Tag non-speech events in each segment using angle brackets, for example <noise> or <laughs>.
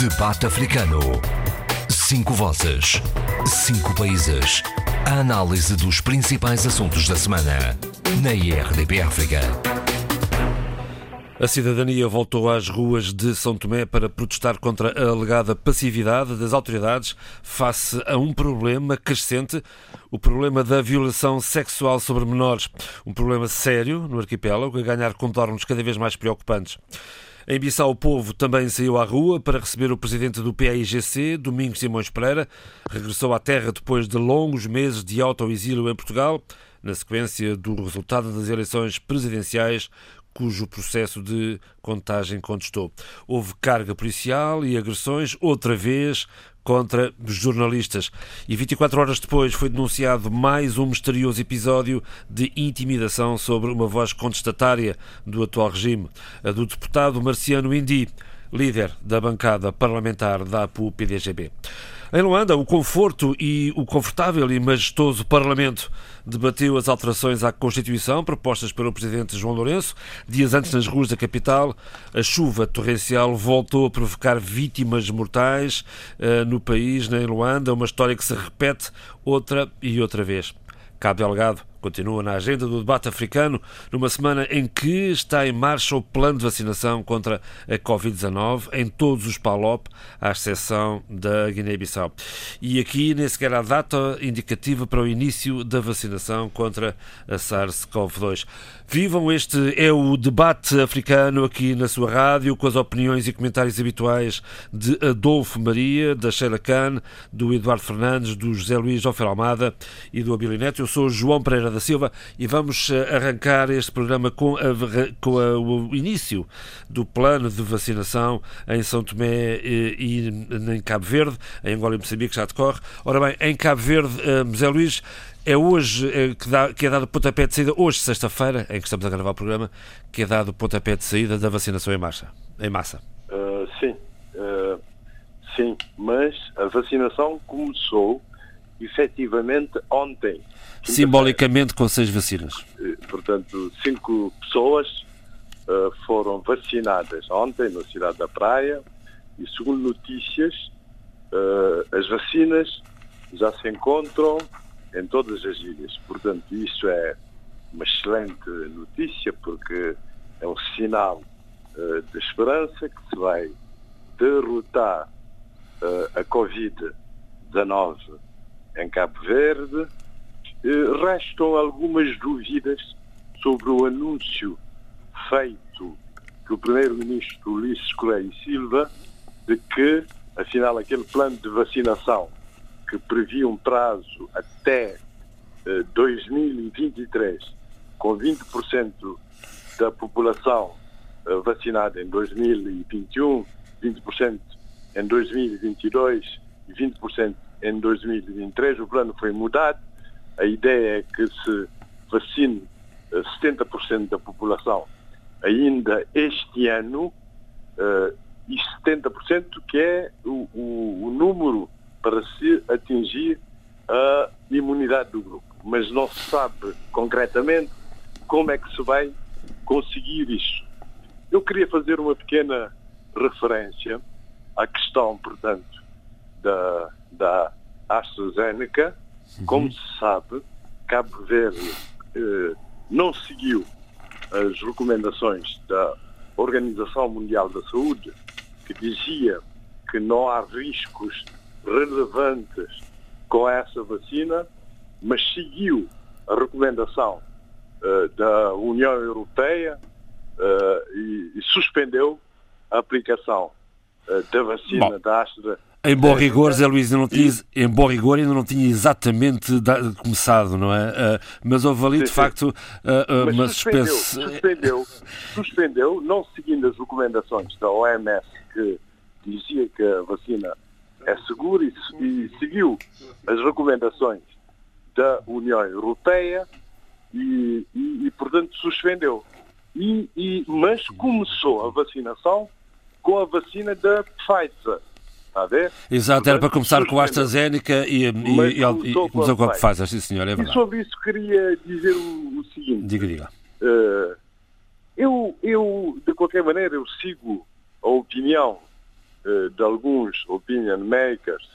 Debate Africano. Cinco vozes. Cinco países. A análise dos principais assuntos da semana. Na IRDP África. A cidadania voltou às ruas de São Tomé para protestar contra a alegada passividade das autoridades face a um problema crescente, o problema da violação sexual sobre menores. Um problema sério no arquipélago, a ganhar contornos cada vez mais preocupantes. Em Bissau, o povo também saiu à rua para receber o presidente do PAIGC, Domingos Simões Pereira. Regressou à terra depois de longos meses de autoexílio em Portugal, na sequência do resultado das eleições presidenciais cujo processo de contagem contestou. Houve carga policial e agressões, outra vez, contra jornalistas. E 24 horas depois foi denunciado mais um misterioso episódio de intimidação sobre uma voz contestatária do atual regime, a do deputado Marciano Indi, líder da bancada parlamentar da APU-PDGB. Em Luanda, o conforto e o confortável e majestoso Parlamento debateu as alterações à Constituição propostas pelo Presidente João Lourenço. Dias antes, nas ruas da capital, a chuva torrencial voltou a provocar vítimas mortais uh, no país, em Luanda, uma história que se repete outra e outra vez. Cabo Delgado continua na agenda do debate africano numa semana em que está em marcha o plano de vacinação contra a Covid-19 em todos os PALOP, à exceção da Guiné-Bissau. E aqui nem sequer há data indicativa para o início da vacinação contra a SARS-CoV-2. Vivam, este é o debate africano aqui na sua rádio, com as opiniões e comentários habituais de Adolfo Maria, da Sheila Khan, do Eduardo Fernandes, do José Luís Ofer Almada e do Abilio Neto. Eu sou João Pereira da Silva e vamos eh, arrancar este programa com, a, com a, o início do plano de vacinação em São Tomé e, eh, e em Cabo Verde, em Angola e Moçambique já decorre. Ora bem, em Cabo Verde, José eh, Luís, é hoje que, dá, que é dado o pontapé de saída, hoje, sexta-feira, em que estamos a gravar o programa, que é dado o pontapé de saída da vacinação em massa. Em massa. Uh, sim, uh, sim, mas a vacinação começou efetivamente ontem. Simbolicamente com seis vacinas. Portanto, cinco pessoas uh, foram vacinadas ontem na cidade da Praia e, segundo notícias, uh, as vacinas já se encontram em todas as ilhas. Portanto, isso é uma excelente notícia porque é um sinal uh, de esperança que se vai derrotar a Covid-19 em Cabo Verde eh, restam algumas dúvidas sobre o anúncio feito pelo Primeiro-Ministro Ulisses Correia Silva de que, afinal, aquele plano de vacinação que previa um prazo até 2023, eh, com 20% da população eh, vacinada em 2021, 20% em 2022 e 20% em 2023, o plano foi mudado. A ideia é que se vacine 70% eh, da população ainda este ano e 70% que é o, o, o, número para se atingir a imunidade do grupo. Mas não se sabe concretamente como é que se vai conseguir isso. Eu queria fazer uma pequena referência à questão, portanto, da, da AstraZeneca, como se sabe, Cabo Verde eh, não seguiu as recomendações da Organização Mundial da Saúde, que dizia que não há riscos relevantes com essa vacina, mas seguiu a recomendação uh, da União Europeia uh, e, e, suspendeu a aplicação uh, da vacina Bom. da AstraZeneca em bom rigor, Zé Luís, não tinha, em bom rigor ainda não tinha exatamente começado, não é? Uh, mas houve ali, sim, de sim. facto, uh, uma suspendeu, suspendeu, suspendeu, não seguindo as recomendações da OMS, que dizia que a vacina é segura, e, e seguiu as recomendações da União Europeia e, e, e portanto, suspendeu. E, mas começou a vacinação com a vacina da Pfizer Está a ver? Exato, era para começar com a AstraZeneca e, e, e, e começou com a Pfizer, sim senhor, é verdade. E sobre isso queria dizer o, o seguinte. Diga, diga. Uh, eu, eu, de qualquer maneira, eu sigo a opinião de alguns opinion makers,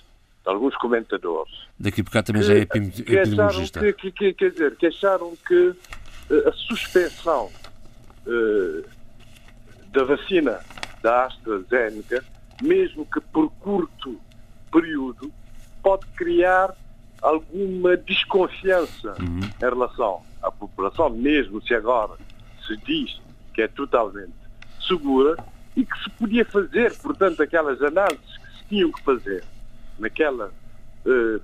de alguns comentadores. Daqui por cá também que, já é epidemiologista. Que, que, que, quer dizer, que acharam que a suspensão uh, da vacina da AstraZeneca, mesmo que por curto período, pode criar alguma desconfiança uhum. em relação à população, mesmo se agora se diz que é totalmente segura e que se podia fazer, portanto, aquelas análises que se tinham que fazer naquela uh,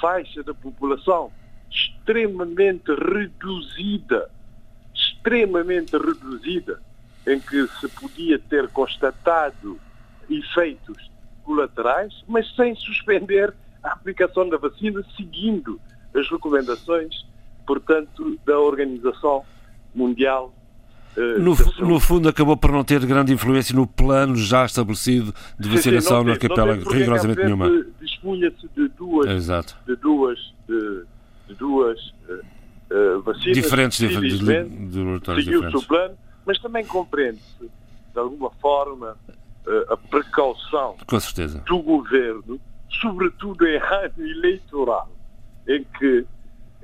faixa da população extremamente reduzida, extremamente reduzida, em que se podia ter constatado efeitos colaterais, mas sem suspender a aplicação da vacina, seguindo as recomendações, portanto, da Organização Mundial eh, no, no, fundo, acabou por não ter grande influência no plano já estabelecido de vacinação sim, sim, no arquipélago, rigorosamente nenhuma. Dispunha-se de duas, Exato. de duas, de, de duas uh, uh, vacinas diferentes, de, de, de o seu plano, mas também compreende-se, de alguma forma, uh, a precaução do governo, sobretudo em ano eleitoral, em que,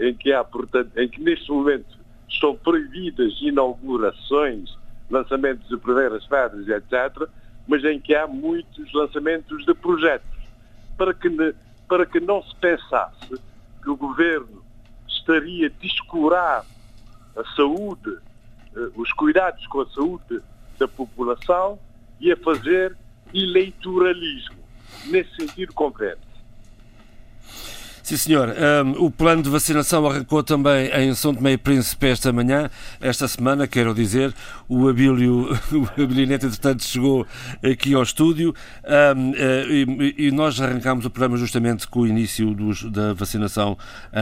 em que há, portanto, em que neste momento estão proibidas inaugurações, lançamentos de primeiras férias, etc., mas em que há muitos lançamentos de projetos, para que, para que não se pensasse que o governo estaria a descurar a saúde, eh, os cuidados com a saúde da população e a fazer eleitoralismo. Nesse sentido, compreende. Sim, senhor. Um, o plano de vacinação arrancou também em São Tomé e Príncipe esta manhã, esta semana, quero dizer. O Abílio, <laughs> o Abilinete, entretanto, chegou aqui ao estúdio um, e, e, nós arrancámos o programa justamente com o início dos, da vacinação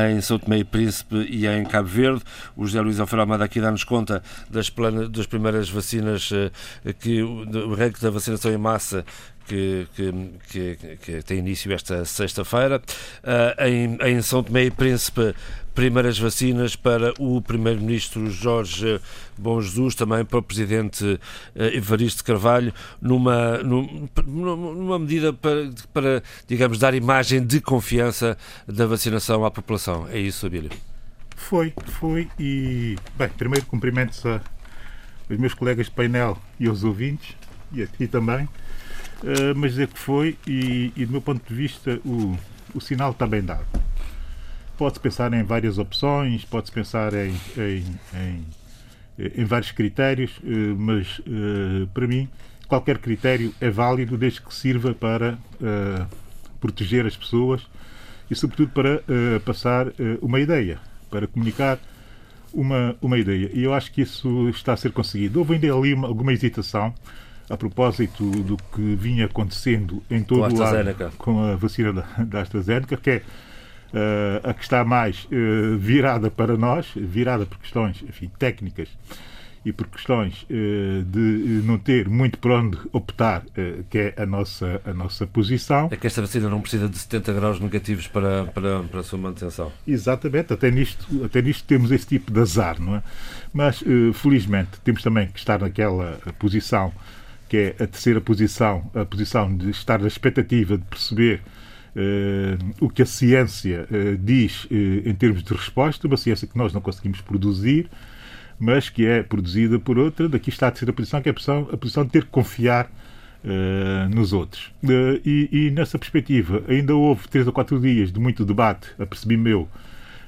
em São Tomé e Príncipe e em Cabo Verde. O José Luís Alfredo Almada aqui dá-nos conta das, plana, das primeiras vacinas, eh, que o ranking da vacinação em massa que, que, que, que tem início esta sexta-feira. Uh, em, em São Tomé e Príncipe, primeiras vacinas para o Primeiro-Ministro Jorge Bom Jesus, também para o Presidente ah, Evaristo Carvalho, numa, numa medida para, para, digamos, dar imagem de confiança da vacinação à população. É isso, Abílio? Foi, foi. E, bem, primeiro cumprimentos a, aos meus colegas de painel e aos ouvintes, e a ti também. Uh, mas é que foi, e, e, do meu ponto de vista, o, o sinal está bem dado. Pode-se pensar em várias opções, pode-se pensar em, em, em, em, vários critérios, uh, mas para mim, qualquer critério é válido desde que sirva para proteger as pessoas e, sobretudo, para passar uma ideia, para comunicar uma, uma ideia. E eu acho que isso está a ser conseguido. Houve ainda ali uma, alguma hesitação a propósito do que vinha acontecendo em todo o lado com a vacina da, da AstraZeneca, que é uh, a que está mais uh, virada para nós, virada por questões enfim, técnicas e por questões uh, de não ter muito por onde optar, que é a nossa, a nossa posição. É que esta vacina não precisa de 70 graus negativos para, para, para a sua manutenção. Exatamente, até nisto, até nisto temos esse tipo de azar, não é? Mas, felizmente, temos também que estar naquela posição que é a terceira posição, a posição de estar na expectativa de perceber uh, o que a ciência uh, diz uh, em termos de resposta, uma ciência que nós não conseguimos produzir, mas que é produzida por outra. Daqui está a terceira posição, que é a posição, a posição de ter que confiar nos outros. E, e, nessa perspectiva, ainda houve três ou quatro dias de muito debate, apercebi meu,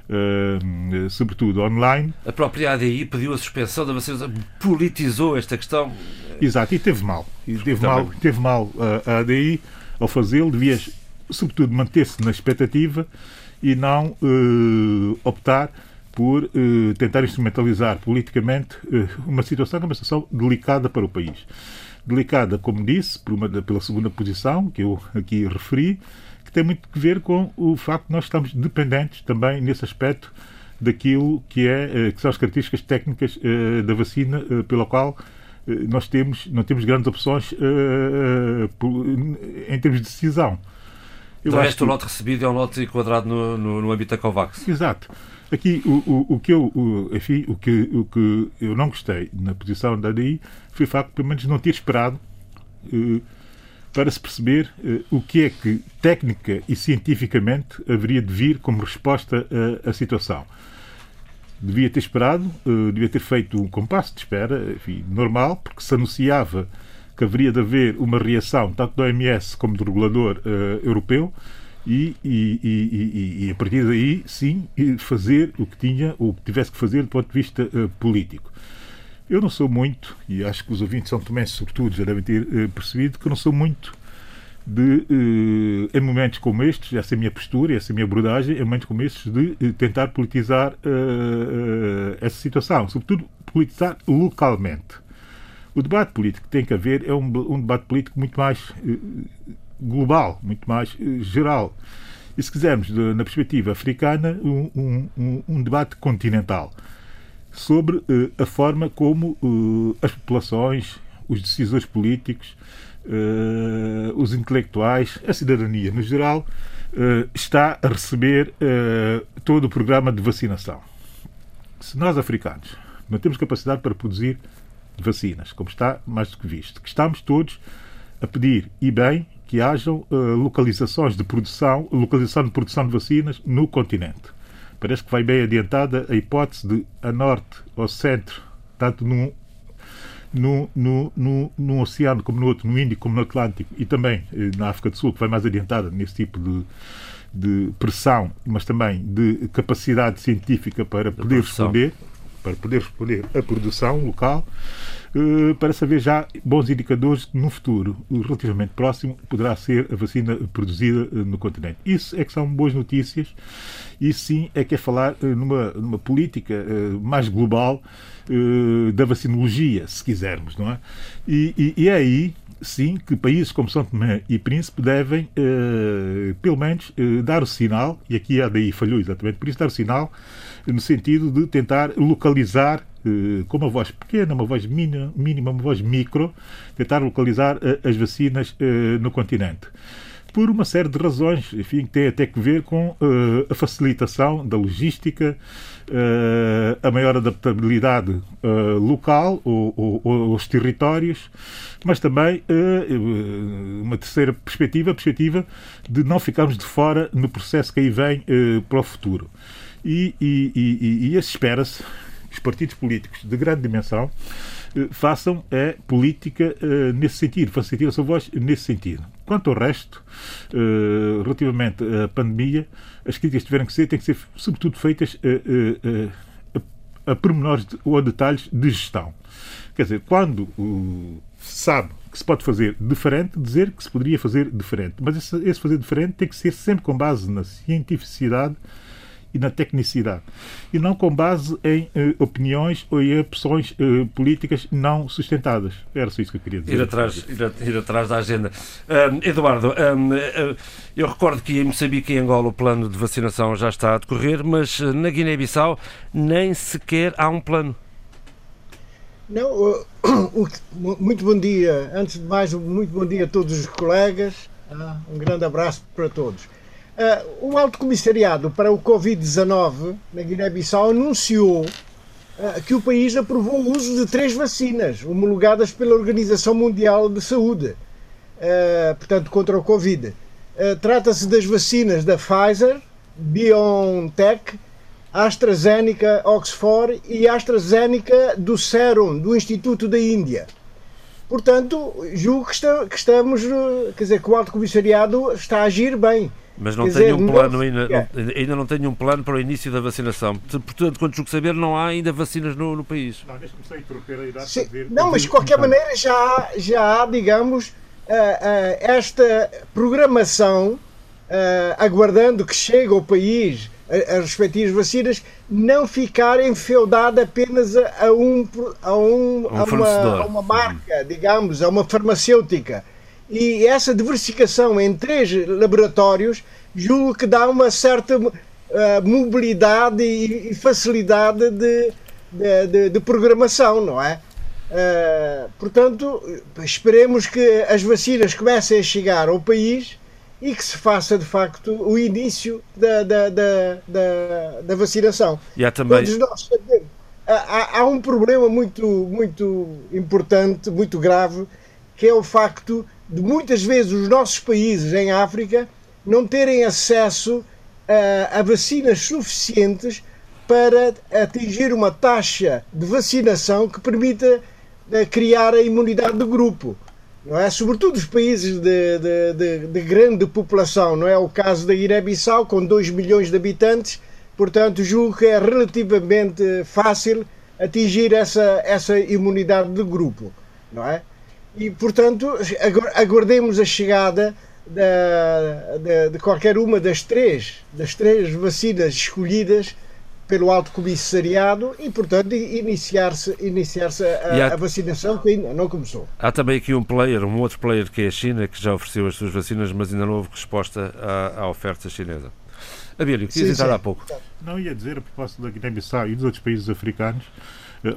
Uh, sobretudo online. A própria ADI pediu a suspensão da vacina, politizou esta questão. Exato, e teve mal. E teve, mal teve mal a ADI ao fazê-lo, devia, sobretudo, manter-se na expectativa e não uh, optar por uh, tentar instrumentalizar politicamente uma situação que é uma situação delicada para o país. Delicada, como disse, uma, pela segunda posição, que eu aqui referi, tem muito que ver com o facto de nós estamos dependentes também nesse aspecto daquilo que, é, eh, que são as características técnicas uh, da vacina, uh, pela qual uh, nós temos, não temos grandes opções em termos de decisão. Eu de resto, que... o lote recebido é um lote enquadrado no, no, no âmbito da COVAX. Exato. Aqui, o, o, o que eu, o, enfim, o que, o que eu não gostei na posição da ADI foi o facto pelo menos, não ter esperado para se perceber uh, o que é que técnica e cientificamente haveria de vir como resposta à situação. Devia ter esperado, uh, devia ter feito um compasso de espera enfim, normal, porque se anunciava que haveria de haver uma reação tanto do OMS como do regulador uh, europeu e, e, e, e, a partir daí, sim, fazer o que tinha ou que tivesse que fazer do ponto de vista político. Eu não sou muito, e acho que os ouvintes são também, sobretudo, já devem ter uh, percebido, que eu não sou muito de, em momentos como estes, essa é a minha postura, essa é a minha abordagem, em momentos como estes, de tentar politizar essa situação, sobretudo politizar localmente. O debate político que tem que haver é um, um debate político muito mais uh, global, muito mais geral. E se quisermos, de, na perspectiva africana, um, um, um debate continental sobre uh, a forma como as populações, os decisores políticos, os intelectuais, a cidadania no geral, está a receber todo o programa de vacinação. Se nós, africanos, não temos capacidade para produzir vacinas, como está mais do que visto. Que estamos todos a pedir, e bem, que hajam localizações de produção, localização de produção de vacinas no continente. Parece que vai bem adiantada a hipótese de a norte ou centro, tanto no, no, no, no, no oceano como no outro, no Índico como no Atlântico e também eh, na África do Sul, que vai mais adiantada nesse tipo de, de pressão, mas também de capacidade científica para poder responder para poder responder a produção local, para saber já bons indicadores no futuro relativamente próximo poderá ser a vacina produzida eh, no continente. Isso é que são boas notícias e sim é que é falar eh, numa, numa política mais global da vacinologia, se quisermos, não é? E, e, e é aí sim, que países como São Tomé e Príncipe devem, eh, pelo menos, eh, dar o sinal, e aqui a daí falhou exatamente por isso, dar o sinal no sentido de tentar localizar eh, com uma voz pequena, uma voz mínima, uma voz micro, tentar localizar as vacinas no continente por uma série de razões, enfim, que tem até que ver com uh, a facilitação da logística, uh, a maior adaptabilidade uh, local ou, ou, ou, aos territórios, mas também uma terceira perspectiva, a perspectiva de não ficarmos de fora no processo que aí vem para o futuro. E, e, e, e espera-se os partidos políticos de grande dimensão eh, façam é política uh, nesse sentido, façam sentir a sua voz nesse sentido. Quanto ao resto, uh, relativamente à pandemia, as críticas que tiverem que ser têm que ser, sobretudo, feitas uh, a, a pormenores ou a detalhes de gestão. Quer dizer, quando se sabe que se pode fazer diferente, dizer que se poderia fazer diferente. Mas esse, esse fazer diferente tem que ser sempre com base na cientificidade e na tecnicidade. E não com base em uh, opiniões ou em opções uh, políticas não sustentadas. Era só isso que eu queria dizer. Ir atrás, ir, ir atrás da agenda. Eduardo, uh, eu recordo que em Moçambique e Angola o plano de vacinação já está a decorrer, mas na Guiné-Bissau nem sequer há um plano. Não, <coughs> muito bom dia. Antes de mais, muito bom dia a todos os colegas. Ah, um grande abraço para todos. Uh, o Alto Comissariado para o Covid-19 na Guiné-Bissau anunciou uh, que o país aprovou o uso de três vacinas homologadas pela Organização Mundial de Saúde, uh, portanto, contra o Covid. Trata-se das vacinas da Pfizer, BioNTech, AstraZeneca Oxford e AstraZeneca do Serum, do Instituto da Índia. Portanto, julgo que, está, que estamos, quer dizer, que o Alto Comissariado está a agir bem. Mas não tem um plano ainda, não, ainda não tem um plano para o início da vacinação. Portanto, quanto julgo saber, não há ainda vacinas no, no país. Não, deixa-me Não, mas de qualquer maneira já há, já há digamos, uh, uh, esta programação, uh, aguardando que chegue ao país as respectivas vacinas, não ficar enfeudada apenas a, a um, a, um, um a, uma, a uma marca, digamos, a uma farmacêutica e essa diversificação em três laboratórios julgo que dá uma certa uh, mobilidade e, facilidade de, de, de, de, programação, não é? Uh, portanto, esperemos que as vacinas comecem a chegar ao país e que se faça de facto o início da, da, da, da, da vacinação. E há também. Nós, há, há um problema muito, muito importante, muito grave, que é o facto de muitas vezes os nossos países em África não terem acesso a, a vacinas suficientes para atingir uma taxa de vacinação que permita eh, criar a imunidade de grupo. Não é? Sobretudo os países de, de, de, de grande população, não é o caso da Guiné-Bissau, com 2 milhões de habitantes, portanto, julgo que é relativamente fácil atingir essa, essa imunidade de grupo, não é? E, portanto, aguardemos a chegada de, de, de, qualquer uma das três, das três vacinas escolhidas pelo Alto Comissariado e, portanto, iniciar-se iniciar a, há, a, vacinação que ainda não começou. Há também aqui um player, um outro player que é a China, que já ofereceu as suas vacinas, mas ainda não houve resposta à, à oferta chinesa. Abílio, querias entrar há pouco. Não ia dizer, a propósito da Guiné-Bissau e dos outros países africanos,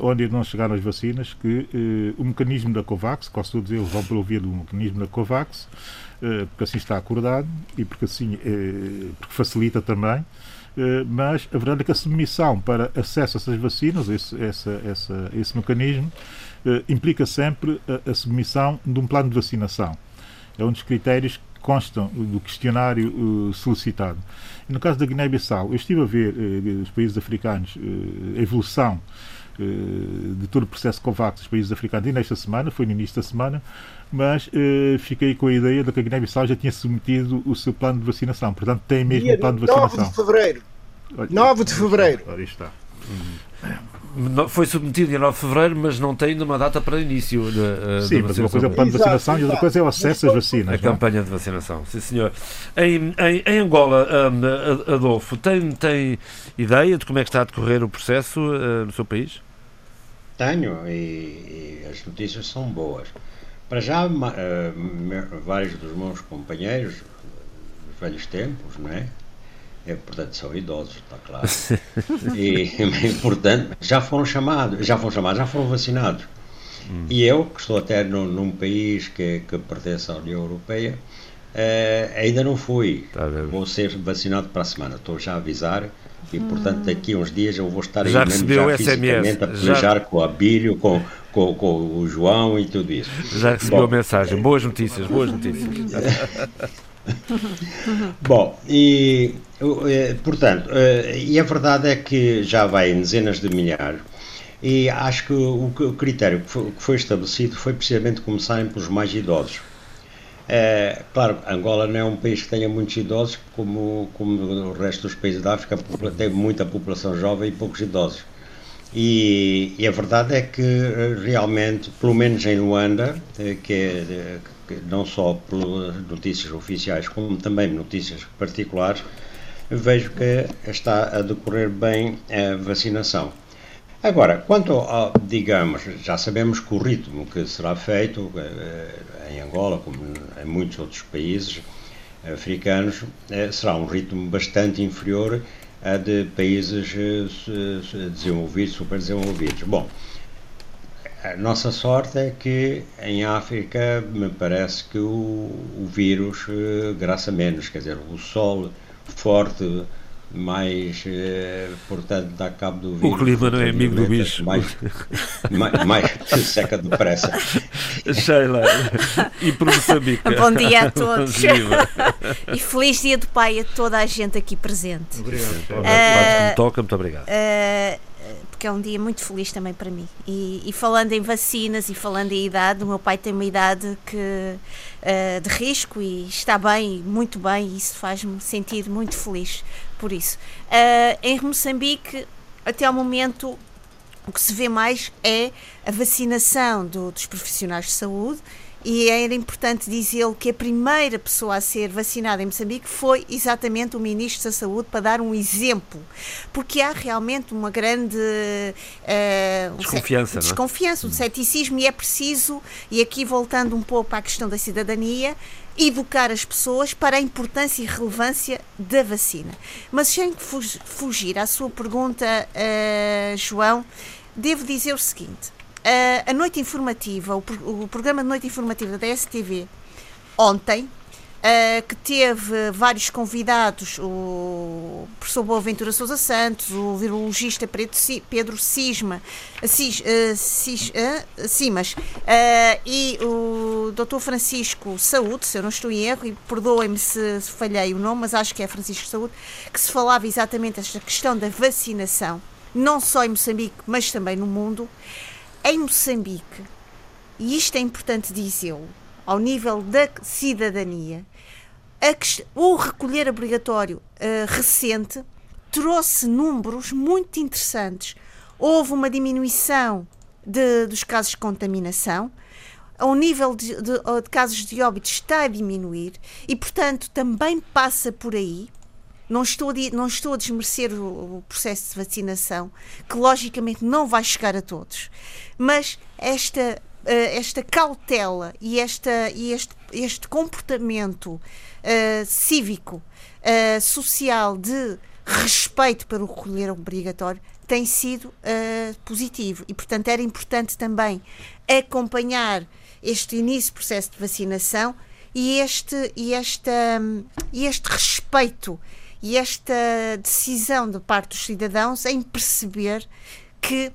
onde não chegaram as vacinas, que eh, o mecanismo da COVAX, todos eles vão pelo via do mecanismo da COVAX, eh, porque assim está acordado e porque assim eh, porque facilita também. Eh, mas a verdade é que a submissão para acesso a essas vacinas, esse, essa, essa, esse mecanismo, implica sempre a, a submissão de um plano de vacinação. É um dos critérios que constam do questionário solicitado. No caso da Guiné-Bissau, eu estive a ver os países africanos, a evolução de todo o processo COVAX dos países africanos e nesta semana, foi no início da semana, mas uh, fiquei com a ideia de que a Guiné-Bissau já tinha submetido o seu plano de vacinação, portanto tem mesmo Dia plano de vacinação. 9 de fevereiro. 9 de fevereiro. Ora, está. Foi submetido em 9 de fevereiro, mas não tem ainda uma data para início de, uh, Sim, mas uma coisa é o plano de vacinação exato, e outra coisa é o acesso às vacinas. A não? É? campanha de vacinação, sim senhor. Em, em, em Angola, um, Adolfo, tem, tem ideia de como é que está a decorrer o processo uh, no seu país? Tenho, e, e as notícias são boas. Para já, uh, vários dos meus companheiros dos velhos tempos, não é? é portanto, são idosos, está claro. <laughs> e, portanto, já foram chamados, já foram chamados, já foram vacinados. Hum. E eu, que estou até num, num país que, que pertence à União Europeia, uh, ainda não fui. Tá Vou ser vacinado para a semana. Estou já a avisar e, portanto, daqui a uns dias eu vou estar já aí mesmo já fisicamente a pelejar já... com o Abílio, com, com, com, o João e tudo isso. Já recebeu Bom, a mensagem. Boas notícias, boas notícias. <laughs> Bom, e eh, portanto, eh, e a verdade é que já vai em dezenas de milhares. E acho que o critério que foi estabelecido foi precisamente começarem pelos mais idosos é, claro, Angola não é um país que tenha muitos idosos, como, como o resto dos países da África, tem muita população jovem e poucos idosos. E, e, a verdade é que realmente, pelo menos em Luanda, eh, que é que não só por notícias oficiais, como também notícias particulares, vejo que está a decorrer bem a vacinação. Agora, quanto ao, digamos, já sabemos que o ritmo que será feito eh, em Angola, como em muitos outros países africanos, eh, será um ritmo bastante inferior a de países eh, desenvolvidos, superdesenvolvidos. Bom, a nossa sorte é que em África me parece que o, o vírus graça menos, quer dizer, o sol forte mais, eh, portanto, dá cabo do vírus. O clima não é amigo do bicho. Mais, mais, mais <laughs> seca depressa. Sheila, e por Moçambique. Bom dia a <laughs> todos. <laughs> e feliz dia do pai a toda a gente aqui presente. Obrigado. Uh, toca, muito obrigado. Uh, porque é um dia muito feliz também para mim. E, e, falando em vacinas e falando em idade, o meu pai tem uma idade que, uh, de risco e está bem, muito bem, e isso faz-me sentir muito feliz por isso. Uh, em Moçambique, até ao momento, o que se vê mais é a vacinação do, dos profissionais de saúde e era importante dizer que a primeira pessoa a ser vacinada em Moçambique foi exatamente o Ministro da Saúde, para dar um exemplo, porque há realmente uma grande uh, desconfiança, um, desconfiança um ceticismo, e é preciso, e aqui voltando um pouco a questão da cidadania, educar as pessoas para a importância e relevância da vacina. Mas sem fugir à sua pergunta, uh, João, devo dizer o seguinte a noite informativa, o, o programa de noite informativa da STV, ontem, uh, que teve vários convidados, o professor Boaventura Sousa Santos, o virologista Pedro Cisma, Cis, uh, Cis, uh, e o Dr. Francisco Saúde, se eu não estou em erro, e perdoem-me se, se falhei o nome, mas acho que é Francisco Saúde, que se falava exatamente esta questão da vacinação, não só em Moçambique, mas também no mundo. Em Moçambique, e isto é importante dizê-lo, ao nível da cidadania, o recolher obrigatório uh, recente trouxe números muito interessantes. Houve uma diminuição de, dos casos de contaminação, o nível de, de, de, casos de óbito está a diminuir e, portanto, também passa por aí. Não estou, a, não estou a desmerecer o, o processo de vacinação, que logicamente não vai chegar a todos, mas esta esta cautela e, esta, e este, este comportamento uh, cívico, uh, social de respeito para o recolher obrigatório tem sido positivo. E, portanto, era importante também acompanhar este início do processo de vacinação e este, e esta, este respeito e esta decisão da parte dos cidadãos em perceber que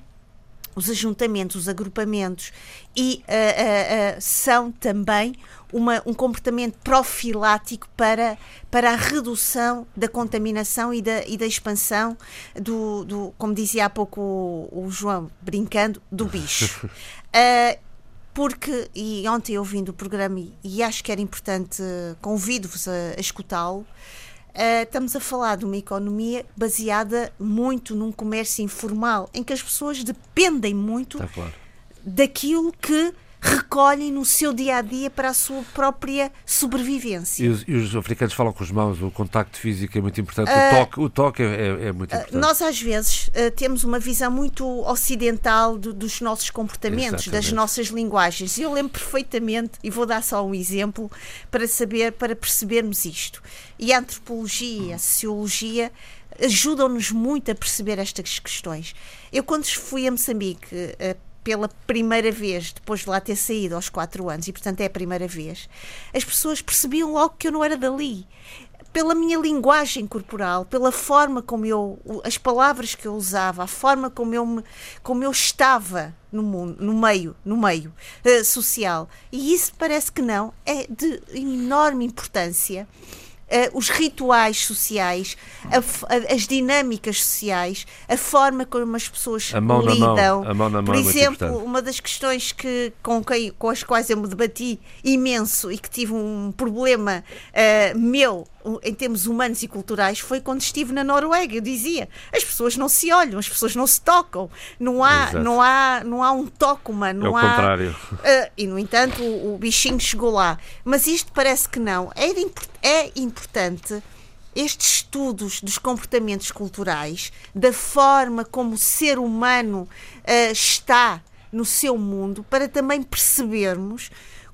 os ajuntamentos, os agrupamentos e uh, uh, uh, são também uma, um comportamento profilático para, para a redução da contaminação e da, e da expansão do, do, como dizia há pouco o, o João, brincando, do bicho. <laughs> porque, e ontem ouvindo o programa, e, e acho que era importante, convido-vos a, a escutá-lo, Uh, estamos a falar de uma economia baseada muito num comércio informal, em que as pessoas dependem muito tá claro. daquilo que recolhem no seu dia a dia para a sua própria sobrevivência. E os, e os africanos falam com as mãos, o contacto físico é muito importante, uh, o toque, o toque é, é, é muito ah, importante. nós, às vezes, uh, temos uma visão muito ocidental do, dos nossos comportamentos, Exatamente. das nossas linguagens. E eu lembro perfeitamente, e vou dar só um exemplo para saber, para percebermos isto. E a antropologia, a sociologia ajudam-nos muito a perceber estas questões. Eu, quando fui a Moçambique pela primeira vez, depois de lá ter saído aos quatro anos, e portanto é a primeira vez, as pessoas percebiam logo que eu não era dali. Pela minha linguagem corporal, pela forma como eu, as palavras que eu usava, a forma como eu, me, como eu estava no mundo, no meio, no meio uh, social. E isso parece que não, é de enorme importância uh, os rituais sociais, a, a, as dinâmicas sociais, a forma como as pessoas a mão lidam. Mão. A mão na mão Por exemplo, uma das questões que, com, quem, com as quais eu me debati imenso e que tive um problema uh, meu em termos humanos e culturais foi quando estive na Noruega. Eu dizia, as pessoas não se olham, as pessoas não se tocam, não há, não há, não há um toque humano. É o há, contrário. Uh, e no entanto o, o, bichinho chegou lá. Mas isto parece que não. É, é importante estes estudos dos comportamentos culturais, da forma como o ser humano uh, está no seu mundo, para também percebermos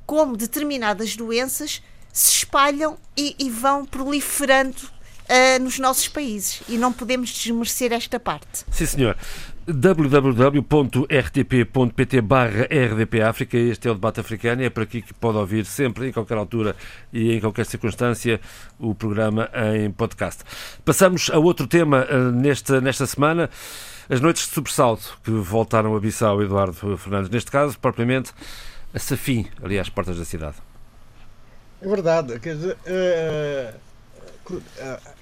como determinadas doenças se espalham e, e vão proliferando uh, nos nossos países. E não podemos desmerecer esta parte. Sim, senhor www.rtp.pt barra RDP África. Este é o debate africano e é por aqui que pode ouvir sempre, em qualquer altura e em qualquer circunstância, o programa em podcast. Passamos a outro tema uh, nesta, nesta semana. As noites de sobressalto que voltaram a Bissau, Eduardo Fernandes. Neste caso, propriamente, a Safim, ali às portas da cidade. É verdade. Quer dizer, uh, uh,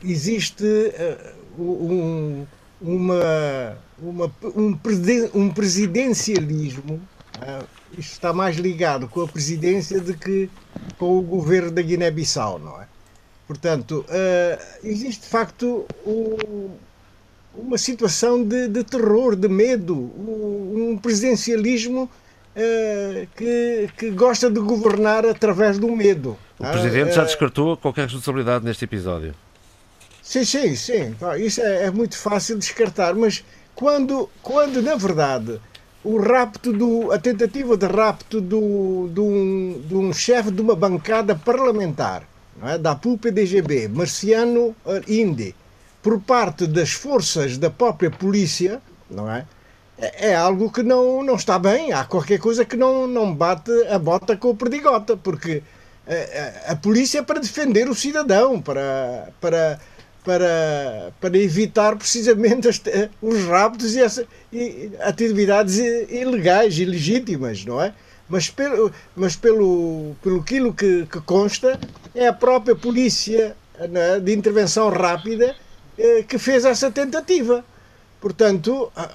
existe uh, um, uma, uma, um, um presidencialismo. isto está mais ligado com a presidência do que com o governo da Guiné-Bissau, não é? Portanto, existe de facto um, uma situação de, de, terror, de medo, um, um presidencialismo que, que gosta de governar através do medo. O Presidente já ah, descartou qualquer responsabilidade neste episódio. Sim, sim, sim. Isso é, é muito fácil descartar, mas quando, quando na verdade o rapto do, a tentativa de rapto do, do um, de um chefe de uma bancada parlamentar é? da PUP-DGB, Marciano Inde, por parte das forças da própria polícia, não é? É, é algo que não, não está bem. Há qualquer coisa que não, não bate a bota com o perdigota, porque a, a, polícia é para defender o cidadão, para, para, para, para evitar precisamente as, os raptos e, essa, e atividades ilegais, ilegítimas, não é? Mas pelo, mas pelo, pelo aquilo que, que consta, é a própria polícia é? de intervenção rápida eh, que fez essa tentativa. Portanto, ah,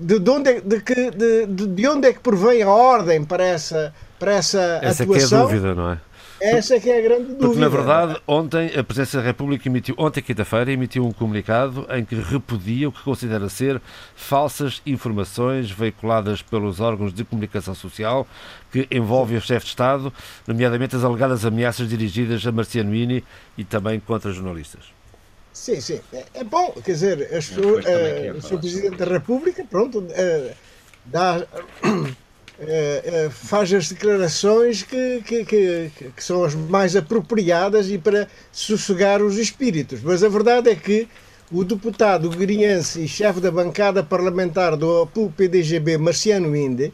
de, de, onde, é, de, que, de, de onde é que provém a ordem para essa, para essa, essa atuação? Essa é a dúvida, não é? Essa é que é a grande dúvida. Porque, na verdade, ontem a Presidência da República emitiu, ontem, quinta-feira, emitiu um comunicado em que repudia o que considera ser falsas informações veiculadas pelos órgãos de comunicação social que envolvem o chefe de Estado, nomeadamente as alegadas ameaças dirigidas a Marciano Ini e também contra jornalistas. Sim, sim. É, é bom, quer dizer, as, uh, o Sr. Presidente da República, pronto, uh, dá é, é, faz as declarações que, que, que, que, são as mais apropriadas e para sossegar os espíritos. Mas a verdade é que o deputado guiriense e chefe da bancada parlamentar do APU-PDGB, Marciano Inde,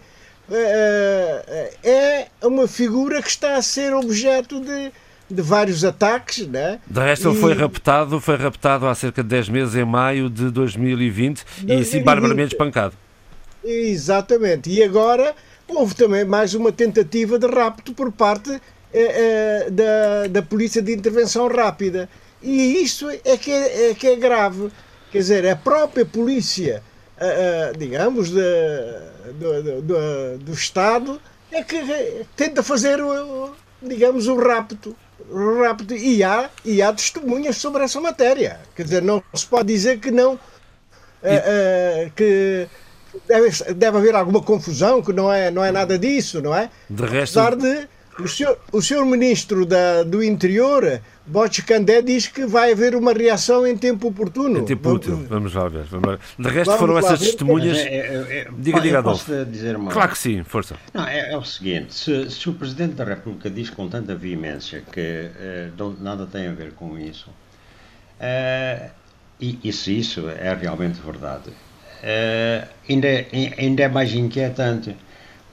é, é uma figura que está a ser objeto de, de vários ataques. Né? De resto, e... ele foi raptado, foi raptado há cerca de 10 meses, em maio de 2020, 2020. e assim barbaramente espancado. Exatamente. E agora houve também mais uma tentativa de rapto por parte eh, eh, da, da Polícia de Intervenção Rápida. E isso é que é, é que é grave. Quer dizer, a própria polícia, eh, digamos, de, do, do, do, Estado, é que tenta fazer, digamos, o rapto. O rapto. E, há, e há testemunhas sobre essa matéria. Quer dizer, não se pode dizer que não. E... que deve, deve haver alguma confusão, que não é, não é nada disso, não é? De resto... Apesar de o senhor, o senhor ministro da, do Interior, Bote Candé, diz que vai haver uma reação em tempo oportuno. Em tempo útil, vamos lá ver. Vamos lá. De resto, vamos foram essas testemunhas. É, é, é, diga, diga, Adolfo. Uma... Claro que sim, força. Não, é, é o seguinte: se, se, o Presidente da República diz com tanta veemência que eh, nada tem a ver com isso, eh, e, e se isso é realmente verdade, uh, ainda, é, ainda é mais inquietante,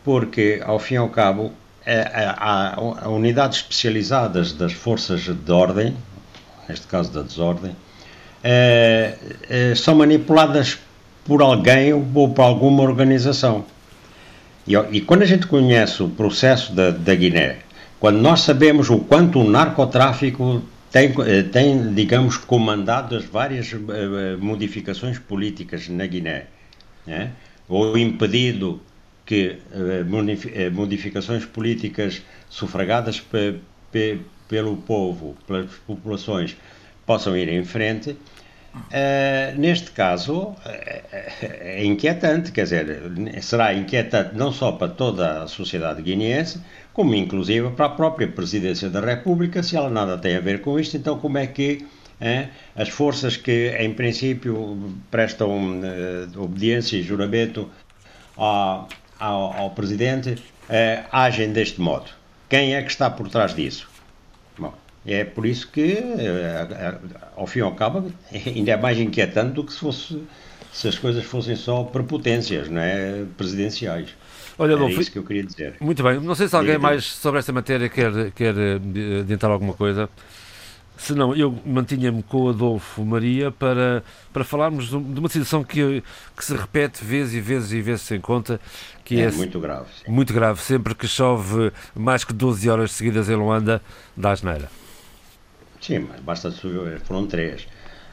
porque, ao fim e ao cabo, há, há unidades especializadas das forças de ordem, neste caso da desordem, uh, são manipuladas por alguém ou por alguma organização. E, e, quando a gente conhece o processo da, da Guiné, quando nós sabemos o quanto o narcotráfico tem, eh, tem digamos, comandado as várias uh, modificações políticas na Guiné, né? ou impedido que uh, modificações políticas sufragadas pe, pe, pelo povo, pelas populações, possam ir em frente. Uh, neste caso é inquietante, quer dizer, será inquietante não só para toda a sociedade guineense, como inclusive para a própria Presidência da República, se ela nada tem a ver com isto, então como é que as forças que em princípio prestam obediência e juramento ao, ao, ao Presidente uh, agem deste modo? Quem é que está por trás disso? Bom, é por isso que, uh, ao fim e ao cabo, <laughs> ainda é mais inquietante do que se, fosse, se as coisas fossem só prepotências não é? presidenciais. Olha, Era isso que eu queria dizer. Muito bem. Não sei se alguém mais sobre esta matéria quer, quer eh, adiantar alguma coisa. Se não, eu mantinha-me com o Adolfo Maria para, para falarmos de uma situação que, que se repete vezes e vezes e vezes sem conta, que é, é muito grave. Sim. Muito grave, sempre que chove mais que 12 horas seguidas em Luanda, dá asneira. Sim, mas basta subir, foram três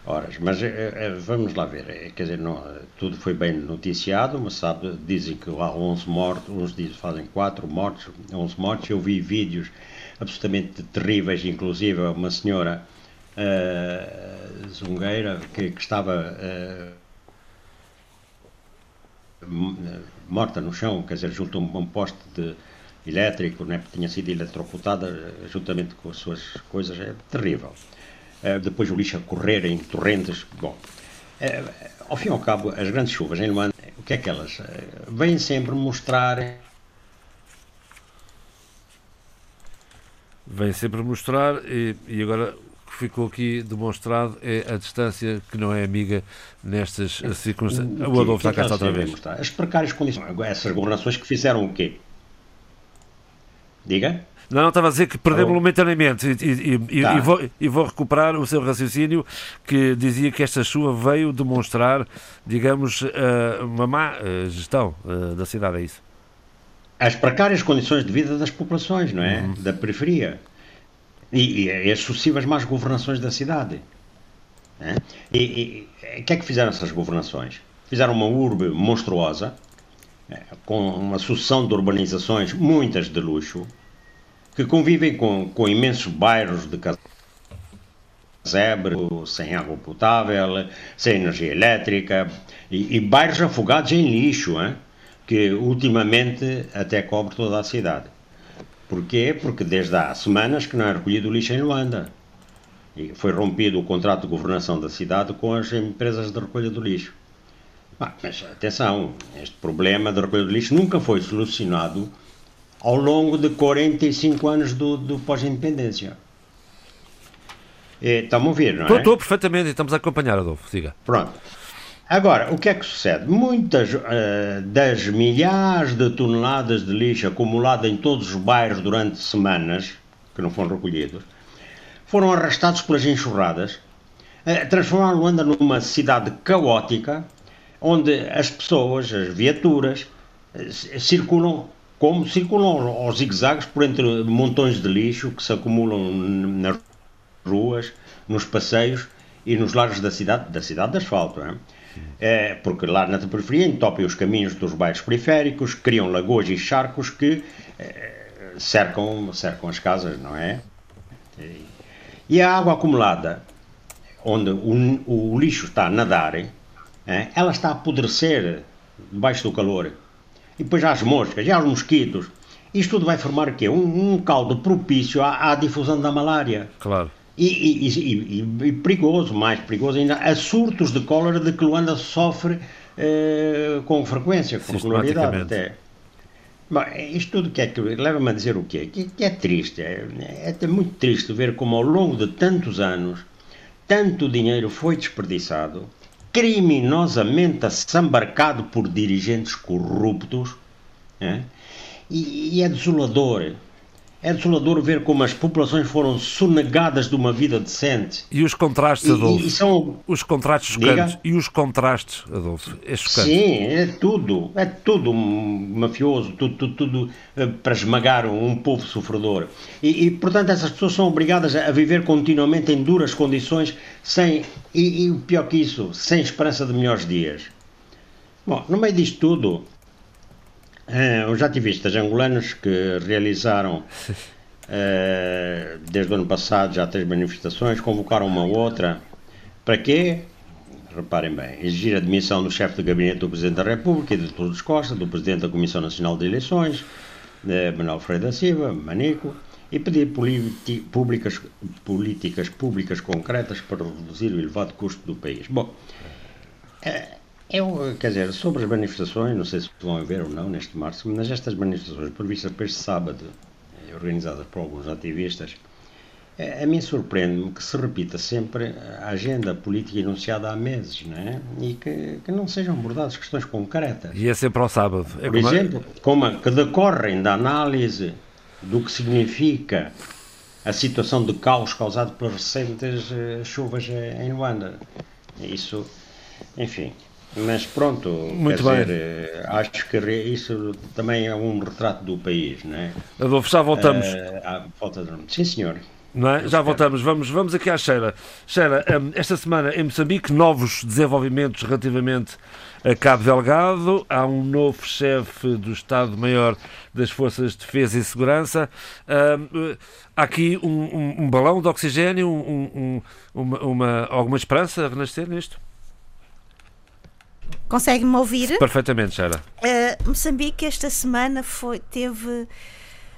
horas. Mas é, vamos lá ver, é, quer dizer, não, tudo foi bem noticiado, mas sabe, dizem que há 11 mortos, uns dizem fazem 4 mortos, 11 mortos. Eu vi vídeos absolutamente terríveis, inclusive uma senhora uh, zungueira que, que estava uh, morta no chão, quer dizer, junto a um, poste de elétrico, né, tinha sido eletrocutada juntamente com as suas coisas, é terrível. Uh, depois o lixo a correr em torrentes, bom. ao fim e ao cabo, as grandes chuvas em Luanda, o que é que elas? vêm sempre mostrar vem sempre mostrar e, e agora o que ficou aqui demonstrado é a distância que não é amiga nestas circunstâncias. O, o, Adolfo está cá outra vez. As precárias condições, essas governações que fizeram o quê? Diga? Não, não, estava a dizer que perdemos oh. momentaneamente e, e, tá. e, vou, e vou recuperar o seu raciocínio que dizia que esta chuva veio demonstrar, digamos, uh, uma má uh, gestão uh, da cidade, é isso? As precárias condições de vida das populações, não é? Uhum. Da periferia. E, e as sucessivas más governações da cidade. É? E o que é que fizeram essas governações? Fizeram uma urbe monstruosa, com uma sucessão de urbanizações, muitas de luxo, que convivem com, com imensos bairros de casebre, sem água potável, sem energia elétrica, e, e bairros afogados em lixo, hein? Que ultimamente até cobre toda a cidade. Porquê? Porque desde há semanas que não é recolhido lixo em Luanda. E foi rompido o contrato de governação da cidade com as empresas de recolha do lixo. mas atenção, este problema de recolha do lixo nunca foi solucionado ao longo de 45 anos do, do pós-independência. Estão a ouvir, não é? Estou perfeitamente, estamos a acompanhar, Adolfo, siga. Pronto. Agora, o que é que sucede? Muitas uh, das milhares de toneladas de lixo acumulada em todos os bairros durante semanas, que não foram recolhidos, foram arrastados pelas enxurradas, uh, transformaram Luanda numa cidade caótica, onde as pessoas, as viaturas, uh, circulam como circulam aos zigue-zagues por entre montões de lixo que se acumulam nas ruas, nos passeios e nos lares da cidade, da cidade de asfalto. É? É, porque lá na periferia entopem os caminhos dos bairros periféricos, criam lagoas e charcos que é, cercam, cercam as casas, não é? E a água acumulada, onde o, o lixo está a nadar, é, ela está a apodrecer debaixo do calor e depois há as moscas, há os mosquitos. Isto tudo vai formar o quê? Um, um caldo propício à, à, difusão da malária. Claro. E, e, e, e, perigoso, mais perigoso ainda, a surtos de cólera de que Luanda sofre eh, com frequência, com regularidade até. Bom, isto tudo que é que leva-me a dizer o quê? Que, que é triste, é, é muito triste ver como ao longo de tantos anos tanto dinheiro foi desperdiçado criminosamente assambarcado por dirigentes corruptos. É? E, e é desolador. É desolador ver como as populações foram sonegadas de uma vida decente. E os contrastes, Adolfo? E, e são... Os contrastes chocantes. E os contrastes, Adolfo? É chocante. Sim, é tudo. É tudo mafioso, tudo, tudo, tudo eh, para esmagar um povo sofredor. E, e, portanto, essas pessoas são obrigadas a viver continuamente em duras condições, sem. E, e pior que isso, sem esperança de melhores dias. Bom, no meio disto tudo, é, os ativistas angolanos que realizaram é, <laughs> desde o ano passado já três manifestações, convocaram uma outra. Para quê? Reparem bem, exigir a demissão do chefe de gabinete do Presidente da República e de Todos Costa, do Presidente da Comissão Nacional de Eleições, de Manuel Freire da Silva, Manico, e pedir públicas, políticas públicas concretas para reduzir o elevado custo do país. Bom, é, eu, quer dizer, sobre as manifestações, não sei se vão haver ou não neste março, mas estas manifestações previstas para este sábado, eh, organizadas por alguns ativistas, eh, a mim surpreende-me que se repita sempre a agenda política enunciada há meses, não é? E que, que não sejam abordadas questões concretas. E é sempre ao sábado. É por como... exemplo, como que decorrem da análise do que significa a situação de caos causado pelas recentes uh, chuvas em Luanda. Isso, enfim, mas pronto, Muito bem. Dizer, eh, acho que isso também é um retrato do país, não é? Adolfo, já voltamos. Uh, falta de... Sim, senhor. É? Já voltamos. Vamos, vamos aqui à Sheila. Sheila, um, esta semana em Moçambique, novos desenvolvimentos relativamente a Cabo Delgado. Há um novo chefe do Estado-Maior das Forças de Defesa e Segurança. Um, há aqui um, um, um, balão de oxigênio, uma, uma, alguma esperança a renascer nisto? Consegue-me ouvir? Perfeitamente, Sara. Uh, Moçambique esta semana foi, teve